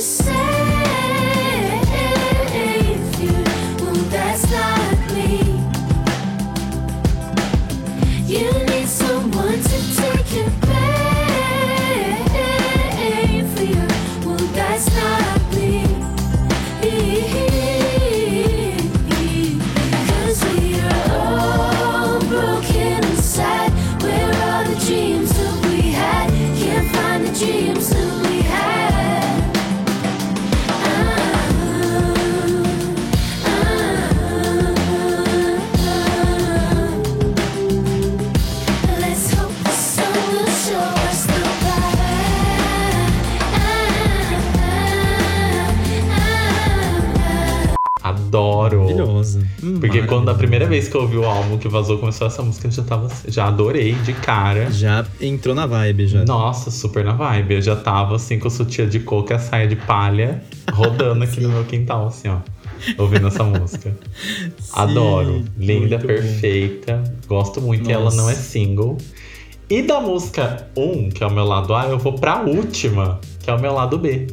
quando a primeira vez que eu ouvi o álbum que vazou começou essa música, eu já tava. Já adorei de cara. Já entrou na vibe, já. Nossa, super na vibe. Eu já tava assim com o sutiã de coco e a saia de palha rodando aqui no meu quintal, assim, ó. Ouvindo essa música. Adoro. Linda, muito bom. perfeita. Gosto muito. E ela Nossa. não é single. E da música 1, que é o meu lado A, eu vou pra última, que é o meu lado B.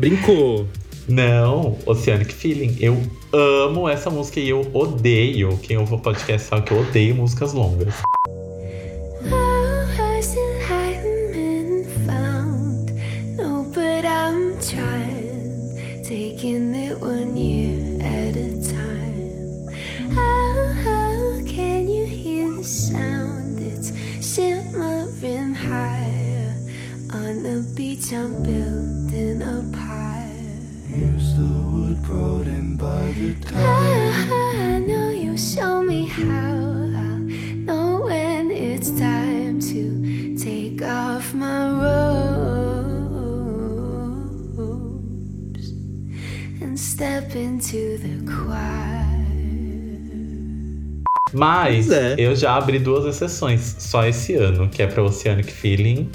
Brincou. Não, Oceanic Feeling. Eu amo essa música e eu odeio. Quem ouve o podcast sabe que eu odeio músicas longas. Taking it one year at a time. Can you hear the sound? It's simmering higher on the beach. I'm building a pyre. Here's the wood brought in by the tide. I know you show me how. I know when it's time to take off my robes and step into the choir. Mas é. eu já abri duas exceções só esse ano, que é pra Oceanic Feeling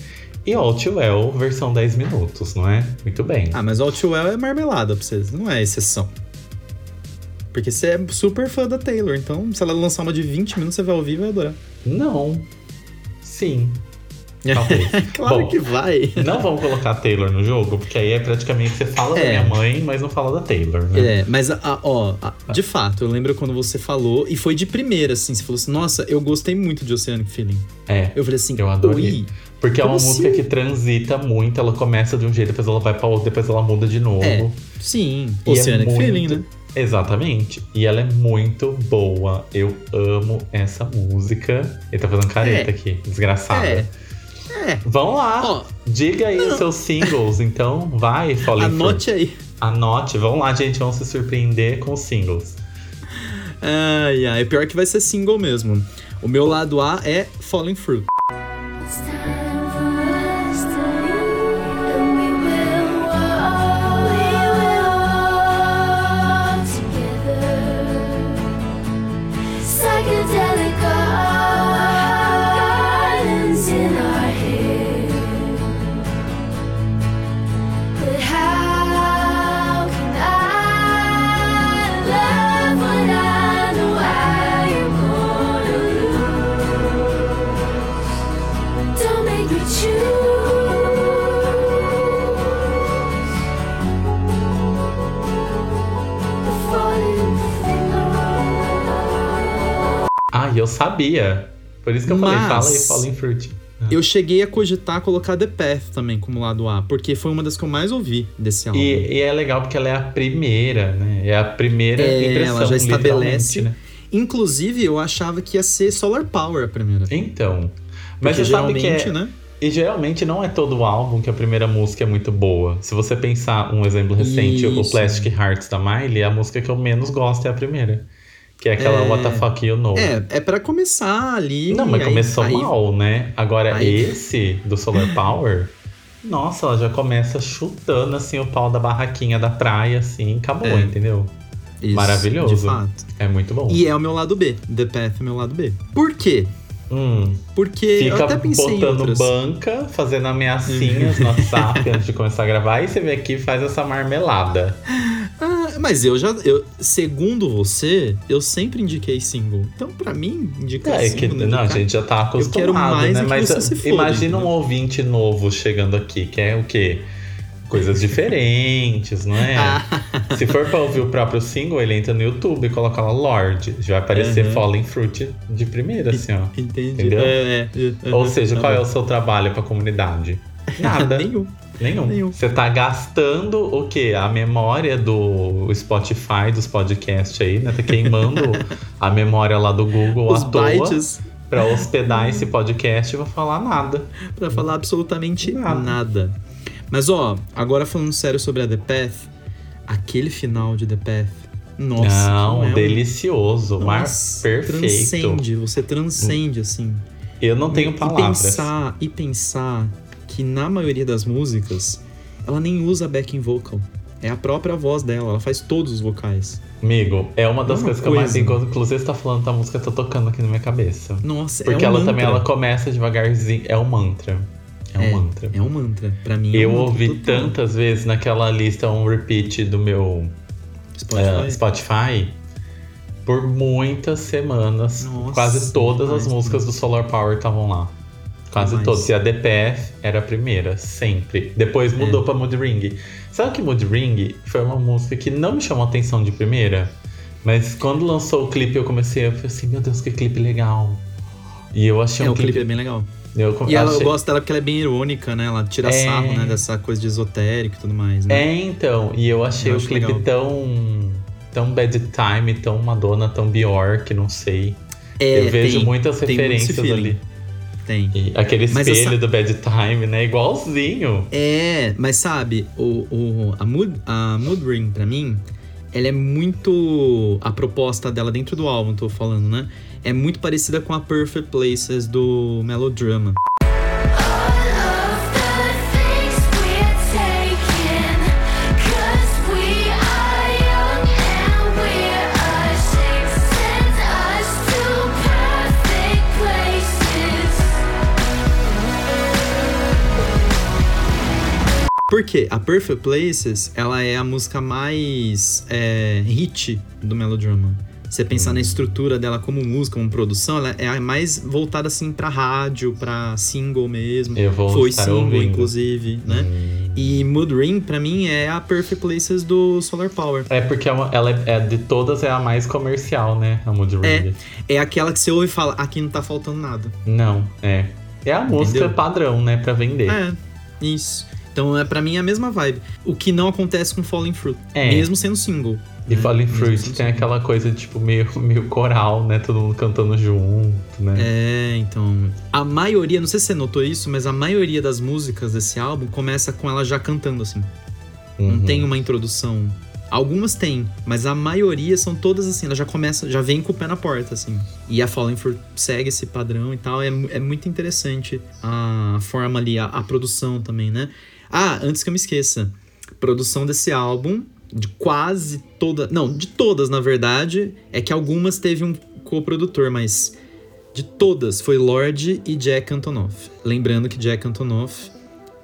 e All Too Well, versão 10 minutos, não é? Muito bem. Ah, mas All Too Well é marmelada pra vocês, não é exceção. Porque você é super fã da Taylor, então se ela lançar uma de 20 minutos, você vai ouvir e vai adorar. Não. Sim. [LAUGHS] Talvez. claro Bom, que vai. Não vamos colocar a Taylor no jogo, porque aí é praticamente você fala da É. minha mãe, mas não fala da Taylor, né? É, mas, a- a- ó, a- de fato, eu lembro quando você falou, e foi de primeira, assim, você falou assim, nossa, eu gostei muito de Oceanic Feeling. É. Eu falei assim, Eu adorei. oi, Porque é Como uma música assim? que transita muito, ela começa de um jeito, depois ela vai pra outro, depois ela muda de novo. É, sim, E é Oceanic muito- Feeling, né? Exatamente. E ela é muito boa. Eu amo essa música. Ele tá fazendo careta É. aqui, desgraçada. É. É. Vamos lá. Ó, Diga aí os seus singles, então. Vai, Falling anote aí. Anote. Vamos lá, gente. Vamos se surpreender com os singles. Ai, ai, pior que vai ser single mesmo. O meu lado A é Falling Fruit. It's sabia. Por isso que eu falei, Mas- fala aí, Falling Fruit. Eu cheguei a cogitar colocar The Path também como lado A, porque foi uma das que eu mais ouvi desse álbum. E, e é legal porque ela é a primeira, né? É a primeira É, impressão, ela já estabelece. né? Inclusive, eu achava que ia ser Solar Power a primeira. Então. Mas Porque você sabe que geralmente, é, né? E geralmente não é todo álbum que a primeira música é muito boa. Se você pensar um exemplo recente, o Isso. Plastic Hearts da Miley, a música que eu menos gosto é a primeira. Que é aquela É. What the fuck you know. É, é para começar ali. Não, mas aí- começou aí- mal, né? Agora, aí- esse do Solar Power, nossa, ela já começa chutando assim o pau da barraquinha da praia, assim, acabou, É. entendeu? Isso, Maravilhoso. De fato. É muito bom. E é o meu lado B. The Path é o meu lado B. Por quê? Hum, Porque eu fica até pensei botando banca, fazendo ameaçinhas no WhatsApp antes de começar a gravar, e você vem aqui e faz essa marmelada. [LAUGHS] Ah, mas eu já. Eu, segundo você, eu sempre indiquei single. Então, pra mim, indicar É single. que, né, não, a gente já tá Eu quero acostumado, mais né? é Mas foda, imagina um ouvinte novo chegando aqui, que é o quê? Coisas diferentes, não é? Ah, Se for pra ouvir o próprio single, ele entra no YouTube e coloca lá Lorde. Já vai aparecer Uhum. Falling Fruit de primeira, assim, ó. entendi. Entendeu? É, é, é, Ou é, seja, qual é o seu trabalho pra comunidade? Nada. [LAUGHS] Nenhum. Nenhum. Nenhum. Você tá gastando o quê? A memória do Spotify, dos podcasts aí, né? Tá queimando [LAUGHS] a memória lá do Google Os à toa bytes pra hospedar esse podcast e vou falar nada. pra falar absolutamente Nada. nada. Mas ó, agora falando sério sobre a The Path, aquele final de The Path. Nossa, Não, é delicioso, Nossa, perfeito. Transcende, você transcende assim. Eu não tenho E palavras. pensar, e pensar que na maioria das músicas ela nem usa backing vocal. É a própria voz dela, ela faz todos os vocais. Amigo, é uma das Uma coisas que eu mais gosto. Inclusive, você tá falando da música, tá tocando aqui na minha cabeça. Nossa, Porque é um ela mantra. também ela começa devagarzinho. É um mantra. É um mantra. É um mantra. Pra mim é Eu um mantra ouvi tantas vezes naquela lista um repeat do meu Spotify. eh, Spotify por muitas semanas. Nossa, quase todas demais, as músicas do Solar Power estavam lá. Quase Demais. todas. E a DPF era a primeira, sempre. Depois mudou É. pra Mood Ring. Sabe que Mood Ring foi uma música que não me chamou atenção de primeira? Mas quando lançou o clipe eu comecei a falei assim, meu Deus, que clipe legal. E eu achei É, um o clipe é bem legal. Eu, E ela, eu achei- gosto dela porque ela é bem irônica, né? Ela tira É. sarro, né? Dessa coisa de esotérico e tudo mais, né? É, então. E eu achei Eu o clipe legal. tão. tão bad time, tão Madonna, tão Bjork, não sei. É, eu vejo tem- muitas muito esse referências ali. Tem. E aquele espelho essa- do bad time, né? Igualzinho. É, mas sabe, o, o, a, mood, a Mood Ring, pra mim, ela é muito. A proposta dela dentro do álbum, tô falando, né? É muito parecida com a Perfect Places do Melodrama. All of the things we're taking, 'cause we are young and we're ashamed. Send us to perfect places. Por quê? A Perfect Places, ela é a música mais é, hit do Melodrama. Você pensar na estrutura dela como música, como produção, ela é a mais voltada assim pra rádio, pra single mesmo. Eu vou Foi single, ouvindo. inclusive, né? Hum. E Mood Ring, pra mim, é a Perfect Places do Solar Power. É porque é uma- ela é, é- de todas é a mais comercial, né? A Mood Ring. É aquela que você ouve e fala, aqui não tá faltando nada. Não, é. É a música Entendeu? padrão, né? Pra vender. É, isso. Então, é, pra mim, é a mesma vibe. O que não acontece com Falling Fruit. É. Mesmo sendo single. E né? Falling Fruit tem single. aquela coisa, tipo, meio, meio coral, né? Todo mundo cantando junto, né? É, então. A maioria, não sei se você notou isso, mas a maioria das músicas desse álbum começa com ela já cantando, assim. Não Uhum. tem uma introdução. Algumas tem, mas a maioria são todas assim, ela já começa, já vem com o pé na porta, assim. E a Falling Fruit segue esse padrão e tal. É, é muito interessante a forma ali, a, a produção também, né? Ah, antes que eu me esqueça, produção desse álbum, de quase toda. Não, de todas, na verdade, é que algumas teve um coprodutor, mas de todas foi Lorde e Jack Antonoff. Lembrando que Jack Antonoff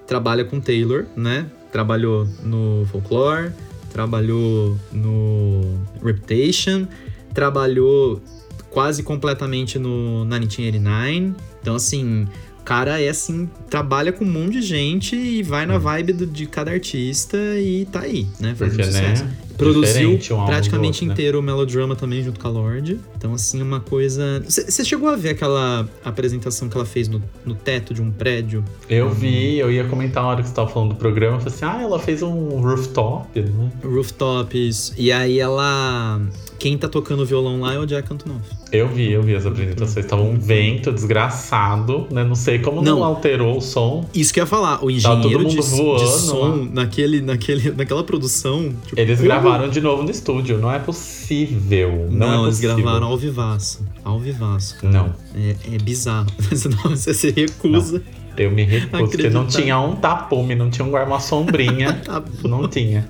trabalha com Taylor, né? Trabalhou no Folklore, trabalhou no Reputation, trabalhou quase completamente no 1989. Então, assim, cara é assim, trabalha com um monte de gente e vai na vibe do- de cada artista e tá aí, né? Fazendo Porque, sucesso. né? Produziu um praticamente outro, né? inteiro o Melodrama também junto com a Lorde. Então, assim, uma coisa. Você chegou a ver aquela apresentação que ela fez no, no teto de um prédio? Eu vi, eu ia comentar na hora que você tava falando do programa, eu falei assim, ah, ela fez um rooftop, né? Rooftops. E aí ela. Quem tá tocando violão lá é o Jack Antonoff. Eu vi, eu vi as apresentações. Tava um vento desgraçado, né? Não sei como não, Não. alterou o som. Isso que eu ia falar, o engenheiro de, voando de som lá. naquele, naquele, naquela produção. tipo, Eles gravaram de novo no estúdio, não é possível. Não, Não, é eles possível. gravaram ao vivaço. Ao vivaço, cara. Não. É, é bizarro. [LAUGHS] Você se recusa. Eu me recuso, porque não tinha um tapume, não tinha um guarda-sombrinha. [LAUGHS] Tá não tinha.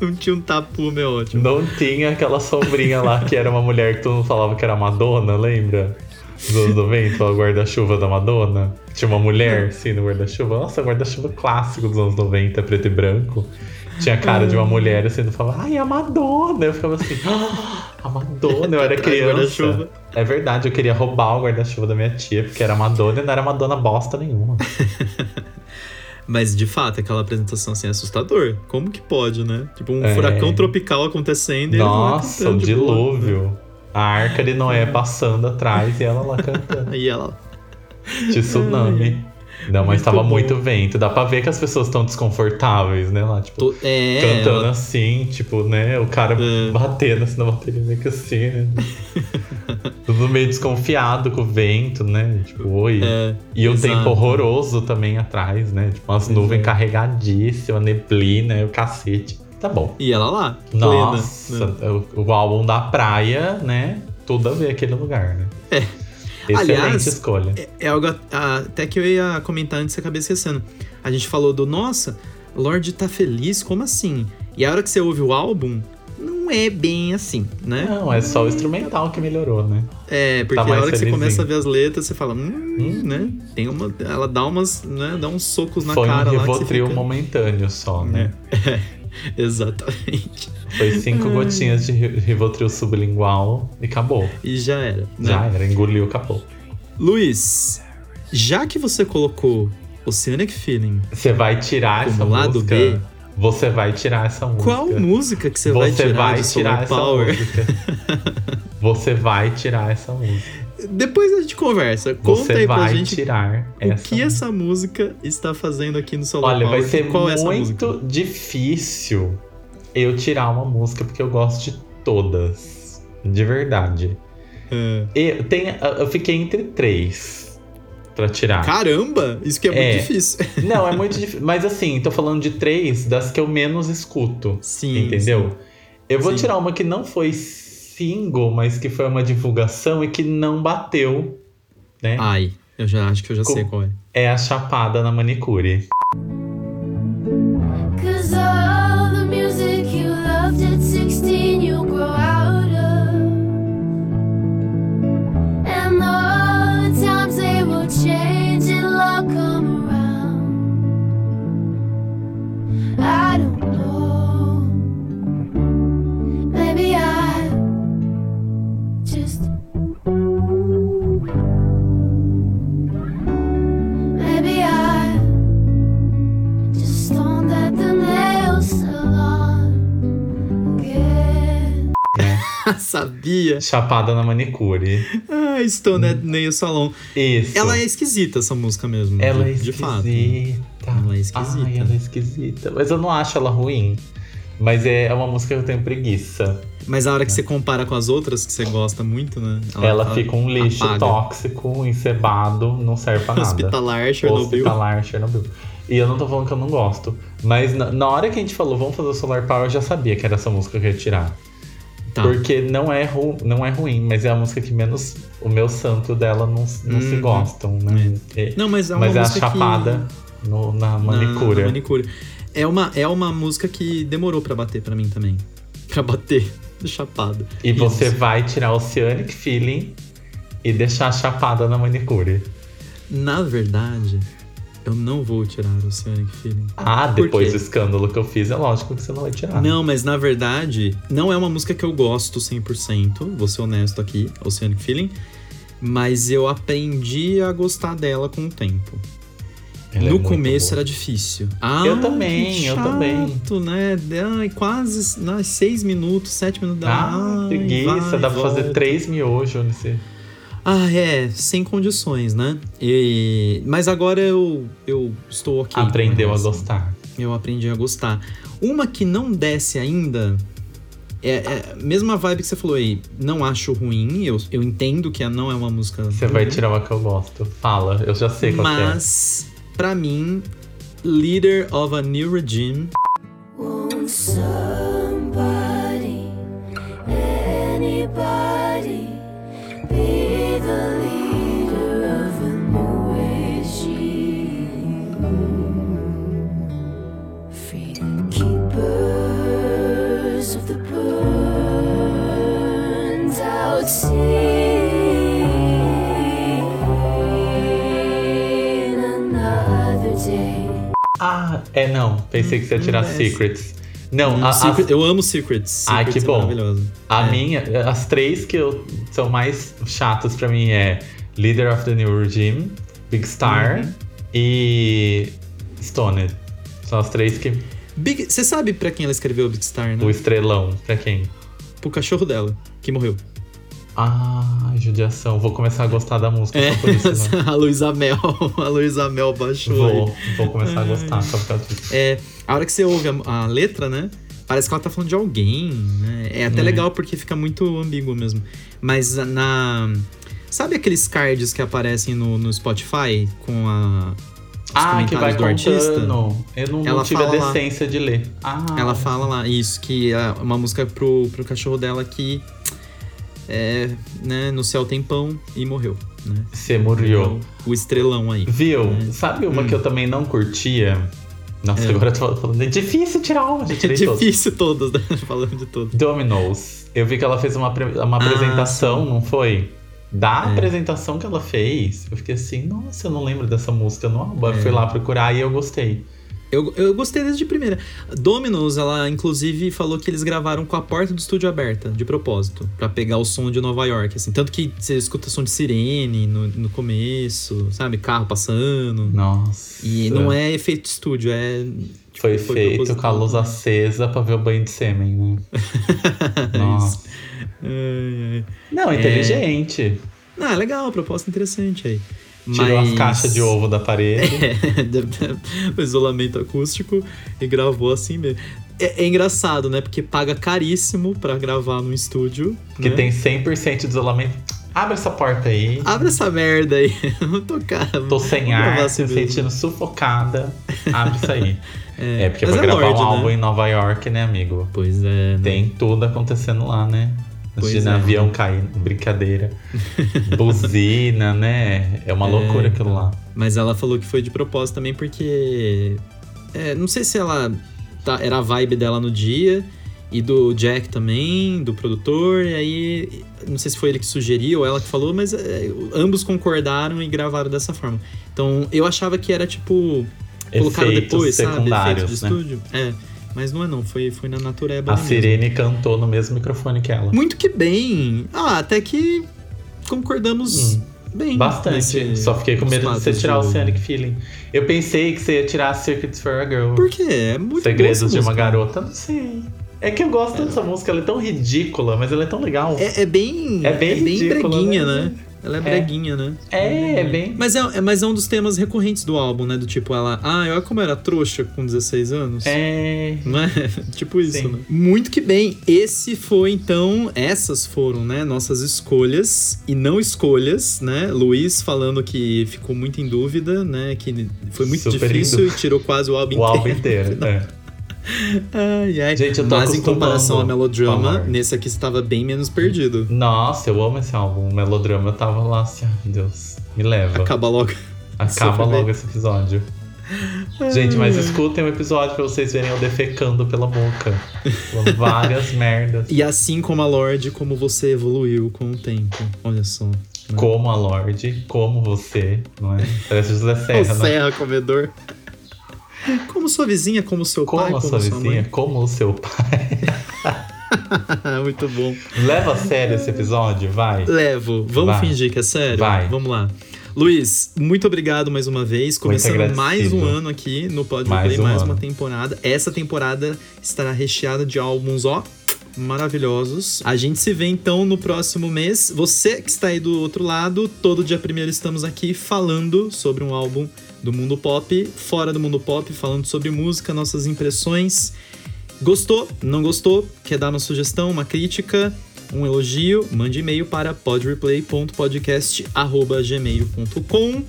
Não tinha um tapume, é ótimo. Não tinha aquela sombrinha lá que era uma mulher que todo mundo falava que era Madonna, lembra? Dos anos 90, o guarda-chuva da Madonna. Tinha uma mulher, assim, no guarda-chuva. Nossa, guarda-chuva clássico dos anos 90, preto e branco. Tinha a cara de uma mulher, assim, não falava, ai, a Madonna. Eu ficava assim, ah, a Madonna, eu era criança. guarda-chuva. É verdade, eu queria roubar o guarda-chuva da minha tia, porque era Madonna e não era Madonna bosta nenhuma. [LAUGHS] Mas de fato, aquela apresentação assim é assustador. Como que pode, né? Tipo, um É. furacão tropical acontecendo e ele Nossa, cantando o né? dilúvio. A arca de Noé passando atrás e ela lá cantando. Aí [LAUGHS] ela. de tsunami. Não, mas Muito tava bom. muito vento. Dá pra ver que as pessoas estão desconfortáveis, né? Lá, tipo, to- É. cantando ela- assim, tipo, né? O cara É. batendo assim na bateria, meio que assim, né? [LAUGHS] Tudo meio desconfiado com o vento, né? Tipo, oi. É, e um exato. tempo horroroso também atrás, né? Tipo, umas nuvens Exato. carregadíssimas, neblina, e o cacete. Tá bom. E ela lá. plena, Nossa, né? o, o álbum da praia, né? Tudo a ver aquele lugar, né? É. Excelente Aliás, escolha. É, é algo a- até que eu ia comentar antes e acabei esquecendo. A gente falou do, nossa, Lorde tá feliz, como assim? E a hora que você ouve o álbum, não é bem assim, né? Não, é só o instrumental que melhorou, né? É, porque Tá a hora que você felizinho. começa a ver as letras, você fala, hum, Hum. né? Tem uma. Ela dá umas, né? Dá uns socos na Foi um cara lá. que você Rivotril fica- momentâneo só, né? [LAUGHS] [LAUGHS] Exatamente. Foi cinco gotinhas de ri- Rivotril sublingual e acabou. E já era. né? Já era, engoliu, acabou. Luiz, já que você colocou Oceanic Feeling, Você vai tirar Como essa lado música. B? Você vai tirar essa música. qual música que você, vai Você tirar vai de tirar essa Power? música. [LAUGHS] Você vai tirar essa música. Depois a gente conversa. Conta Você aí pra vai gente tirar o essa que essa música está fazendo aqui no Solar Olha, Power. vai ser Qual é muito difícil eu tirar uma música porque eu gosto de todas. De verdade. É. Eu, tem, eu fiquei entre três pra tirar. Caramba, isso que é, É. muito difícil. [LAUGHS] Não, é muito difícil. Mas assim, tô falando de três das que eu menos escuto. Sim. entendeu? Eu vou Sim. tirar uma que não foi single, mas que foi uma divulgação e que não bateu, né? Ai, eu já acho que eu já Com- sei qual é. É a Chapada na Manicure. Cause all the music you loved at 16 you'll grow out of. And all the times they will change, it'll all come around. I don't [LAUGHS] Sabia. Chapada na Manicure. Ah, estou né, Nail Salon. Isso. Ela é esquisita, essa música mesmo. Ela de, é de fato. esquisita. Ela é esquisita. Ai, ela é esquisita. Mas eu não acho ela ruim. Mas é é uma música que eu tenho preguiça. Mas a hora que você compara com as outras que você gosta muito, né? Ela, fica um lixo apaga. tóxico, encebado, não serve pra nada. Hospitalar, Chernobyl. Hospitalar, Chernobyl. E eu não tô falando que eu não gosto. Mas na, na hora que a gente falou, vamos fazer o Solar Power, eu já sabia que era essa música que eu ia tirar. Tá. Porque não é, ru, não é ruim, mas é a música que menos o meu santo dela não, não se Uhum. gostam, né? É- Não, mas é uma mas é a música que- chapada no- na Na- manicura. na manicure. É uma, é uma música que demorou pra bater pra mim também. Pra bater. [LAUGHS] Chapado. E Isso. você vai tirar Oceanic Feeling e deixar a chapada na manicure. Na verdade, eu não vou tirar o Oceanic Feeling. Ah, Por depois quê? do escândalo que eu fiz, é lógico que você não vai tirar. Não, mas na verdade, não é uma música que eu gosto 100%, vou ser honesto aqui, Oceanic Feeling, mas eu aprendi a gostar dela com o tempo. Ela é no muito começo boa. era difícil. Ah, Eu também, que eu chato, também. né? Ai, quase nas seis minutos, sete minutos. Ah, preguiça, vai, dá pra fazer volta. três miojos nesse. Ah, é, sem condições, né? E... Mas agora eu, eu estou ok. Aprendeu a gostar. Eu aprendi a gostar. Uma que não desce ainda. É, é mesma vibe que você falou aí. Não acho ruim. Eu, eu entendo que não é uma música. Você vai ruim, tirar uma que eu gosto. Fala, eu já sei qual que é. Mas, pra mim, Leader of a New Regime. Won't somebody, anybody, be Ah, é não. Pensei que você ia tirar Não. Secrets. Não, Hum, a, Secret- as- eu amo Secrets. Ah, Secrets que é bom. maravilhoso. a É. minha, as três que eu, são mais chatas pra mim é Leader of the New Regime, Big Star Uhum. e Stoned. São as três que. Big, você sabe pra quem ela escreveu o Big Star, né? O estrelão, pra quem? Pro cachorro dela, que morreu. Ah, judiação. Vou começar a gostar da música É, só por isso, né? [LAUGHS] a Luísa Mel. [LAUGHS] A Luísa Mel baixou Vou, aí. vou começar a gostar só por causa disso. É, a hora que você ouve a, a letra, né? Parece que ela tá falando de alguém, né? É até É. legal porque fica muito ambíguo mesmo. Mas na. Sabe aqueles cards que aparecem no, no Spotify com a. Ah, que vai do artista? contando. Eu não, Ela tive a fala lá. decência de ler. Ah, Ela fala lá, isso, que é uma música pro, pro cachorro dela que. É, né, no céu tem pão e morreu, né? Você morreu. O estrelão aí. Viu? É. Sabe uma Hum. que eu também não curtia? Nossa, É. agora eu tô falando. É difícil tirar uma, já É tirei todas. difícil todos, né? [LAUGHS] Falando de todos. Dominoes. Eu vi que ela fez uma, uma Ah, apresentação, não foi? Da É. apresentação que ela fez, eu fiquei assim, nossa, eu não lembro dessa música no álbum. Eu É. fui lá procurar e eu gostei. Eu, eu gostei desde primeira. Dominos, ela inclusive falou que eles gravaram com a porta do estúdio aberta, de propósito, Pra pegar o som de Nova York, assim. Tanto que você escuta som de sirene no, no começo, sabe? Carro passando. Nossa. E não é efeito estúdio, é. tipo, Foi, feito proposital com a luz também. acesa pra ver o banho de sêmen, né? [LAUGHS] Nossa. Ai, ai. Não, inteligente. Não, é legal, a proposta interessante aí. Tirou Mas- as caixas de ovo da parede. [LAUGHS] [LAUGHS] o isolamento acústico e gravou assim mesmo. É, é engraçado, né? Porque paga caríssimo pra gravar num estúdio. que né? tem 100% de isolamento. Abre essa porta aí. Abre essa merda aí. [LAUGHS] Vou tocar. Tô sem ar, me mesmo. sentindo sufocada. Abre isso aí. É, porque Mas pra é gravar Lorde, um né? álbum em Nova York, né, amigo? Pois é. né? Tem tudo acontecendo lá, né? De é. avião cair, brincadeira. [LAUGHS] Buzina, né? É uma É, loucura aquilo lá. Mas ela falou que foi de propósito também porque. é, não sei se ela. tá- era a vibe dela no dia. E do Jack também, do produtor. E aí. Não sei se foi ele que sugeriu ou ela que falou, mas é, ambos concordaram e gravaram dessa forma. Então eu achava que era tipo. Colocaram Efeitos depois, sabe? Efeito de né? estúdio. É. Mas não é não, foi, foi na natureba A mesmo. Sirene cantou no mesmo microfone que ela. Muito que bem. Ah, até que concordamos Hum, bem. Bastante. nesse- Só fiquei com medo de você tirar o. Oceanic Feeling. Eu pensei que você ia tirar Secrets for a Girl. Por quê? É muito Segredos de uma garota, não sei. É que eu gosto dessa música, ela é tão ridícula, mas ela é tão legal. É, é bem. É bem ridícula, breguinha, né? né? Ela é breguinha, né? É, é bem. Mas é, é- mas é um dos temas recorrentes do álbum, né? Do tipo, ela. Ah, olha como era trouxa com 16 anos. É. Não é? [LAUGHS] tipo isso, Sim. né? Muito que bem. Esse foi, então, essas foram, né, nossas escolhas e não escolhas, né? Luiz falando que ficou muito em dúvida, né? Que foi muito Super difícil e tirou quase o álbum O álbum inteiro. inteiro. [LAUGHS] É. Ai, ai. Gente, eu tô Mas em comparação a acostumando Melodrama, nesse aqui estava bem menos perdido. Nossa, eu amo esse álbum. O melodrama eu tava lá assim, ai Deus, me leva. Acaba logo. Acaba logo esse episódio. Gente, mas escutem o episódio pra vocês verem eu defecando pela boca. Várias [LAUGHS] merdas. E assim como a Lorde, como você evoluiu com o tempo. Olha só. né? Como a Lorde, como você, não é? Parece José O Serra, né? Serra Comedor. Como sua vizinha, como seu Como pai, como sua sua vizinha, mãe. como o seu pai. [LAUGHS] Muito bom. Leva a sério esse episódio, vai. Levo. Vamos Vai. fingir que é sério? Vai. Vamos lá. Luiz, muito obrigado mais uma vez. Começando mais um ano aqui no Pode Mais Play, um mais ano. uma temporada. Essa temporada estará recheada de álbuns, ó, maravilhosos. A gente se vê então no próximo mês. Você que está aí do outro lado, todo dia primeiro estamos aqui falando sobre um álbum do mundo pop, fora do mundo pop, falando sobre música, nossas impressões. Gostou? Não gostou? Quer dar uma sugestão, uma crítica, um elogio? Mande e-mail para podreplay.podcast@gmail.com.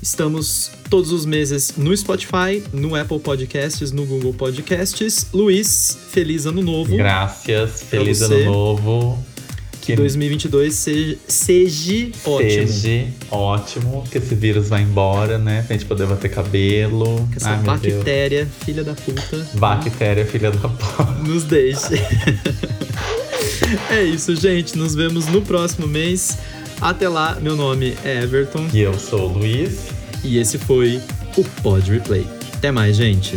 Estamos todos os meses no Spotify, no Apple Podcasts, no Google Podcasts. Luiz, feliz ano novo. Graças, feliz ano novo. Que 2022 seja, seja ótimo. Seja ótimo, que esse vírus vai embora, né? Pra gente poder bater cabelo. Que essa Ai, bactéria, filha da puta, Bactéria, filha da porra. [LAUGHS] nos deixe. [LAUGHS] é isso, gente. Nos vemos no próximo mês. Até lá, meu nome é Everton E eu sou o Luiz. e esse foi o Pod Replay. Até mais, gente.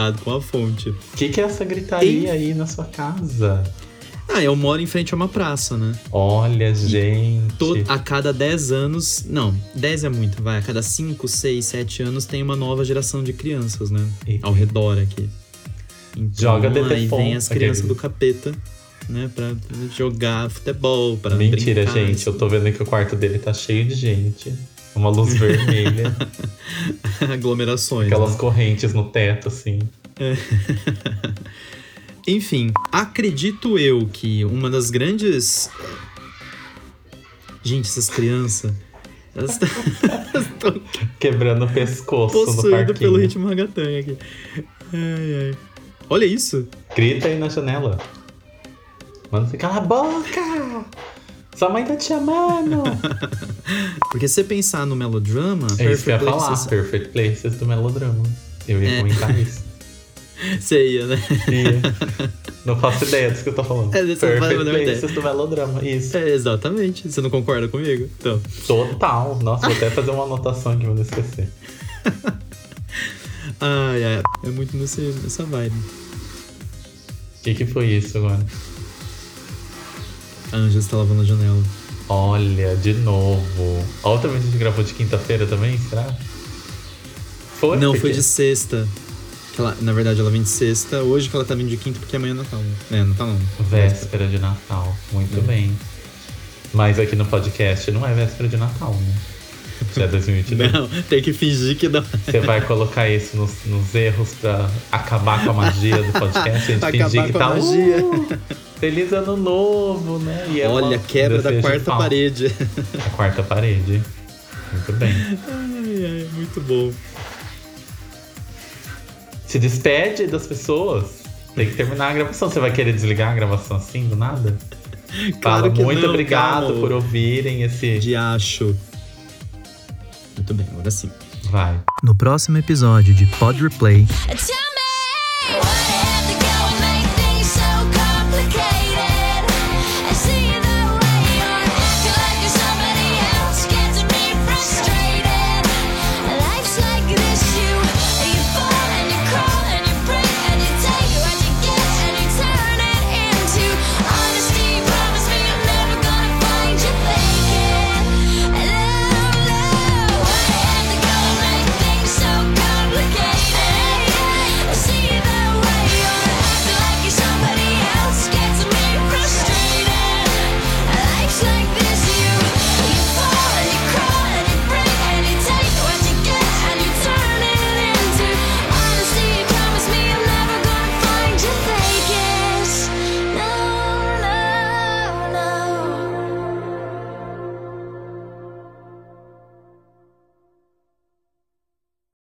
Cuidado com a fonte. O que, que é essa gritaria aí na sua casa? Ah, eu moro em frente a uma praça, né? Olha, gente. To- a cada 10 anos. Não, 10 é muito, vai. A cada 5, 6, 7 anos tem uma nova geração de crianças, né? Eita. Ao redor aqui. Então, Joga aí Detefon, vem as crianças do capeta, né? Pra jogar futebol, pra Mentira, brincar, gente. Eu tô vendo que o quarto dele tá cheio de gente. Uma luz vermelha. [LAUGHS] aglomerações. aquelas né? correntes no teto, assim. [LAUGHS] Enfim, acredito eu que uma das grandes. Gente, essas crianças. Elas estão [LAUGHS] Quebrando o pescoço parquinho. pelo ritmo ragatanga aqui. Ai, ai. Olha isso. Grita aí na janela. Manda você cala a boca! Sua mãe tá te chamando! [LAUGHS] Porque se você pensar no melodrama, é isso que eu ia falar. Places- Perfect Places do melodrama. Eu ia É. comentar isso. [LAUGHS] Você ia, né? Ia. [LAUGHS] Não faço ideia do que eu tô falando. É, você não faz a Perfect menor Places do melodrama. Isso. É, exatamente. Você não concorda comigo? Então. Total. Nossa, vou até fazer uma anotação aqui pra não esquecer. Ai, ai. É muito nesse, nessa vibe. O que, que foi isso agora? A Anja está lavando a janela. Olha, de novo. A outra vez a gente gravou de quinta-feira também, será? Foi? não, Porque- foi de sexta. Que ela, na verdade, ela vem de sexta. Hoje que ela tá vindo de quinta, porque amanhã é Natal. É, Natal não. Véspera de Natal. Muito É. bem. Mas aqui no podcast não é véspera de Natal, né? Já é 2022. Não, tem que fingir que não. Você vai colocar isso nos, nos erros pra acabar com a magia do podcast? A gente [LAUGHS] Acabar fingir que tá. magia. "Uh, feliz ano novo, né? E é Olha, uma- quebra da quarta parede. [LAUGHS] A quarta parede. Muito bem. Ai, ai, muito bom. Se despede das pessoas. Tem que terminar a gravação. Você vai querer desligar a gravação assim, do nada? [LAUGHS] Claro Fala que muito não, obrigado calma. por ouvirem esse. De acho. Muito bem, agora sim. Vai. No próximo episódio de Pod Replay,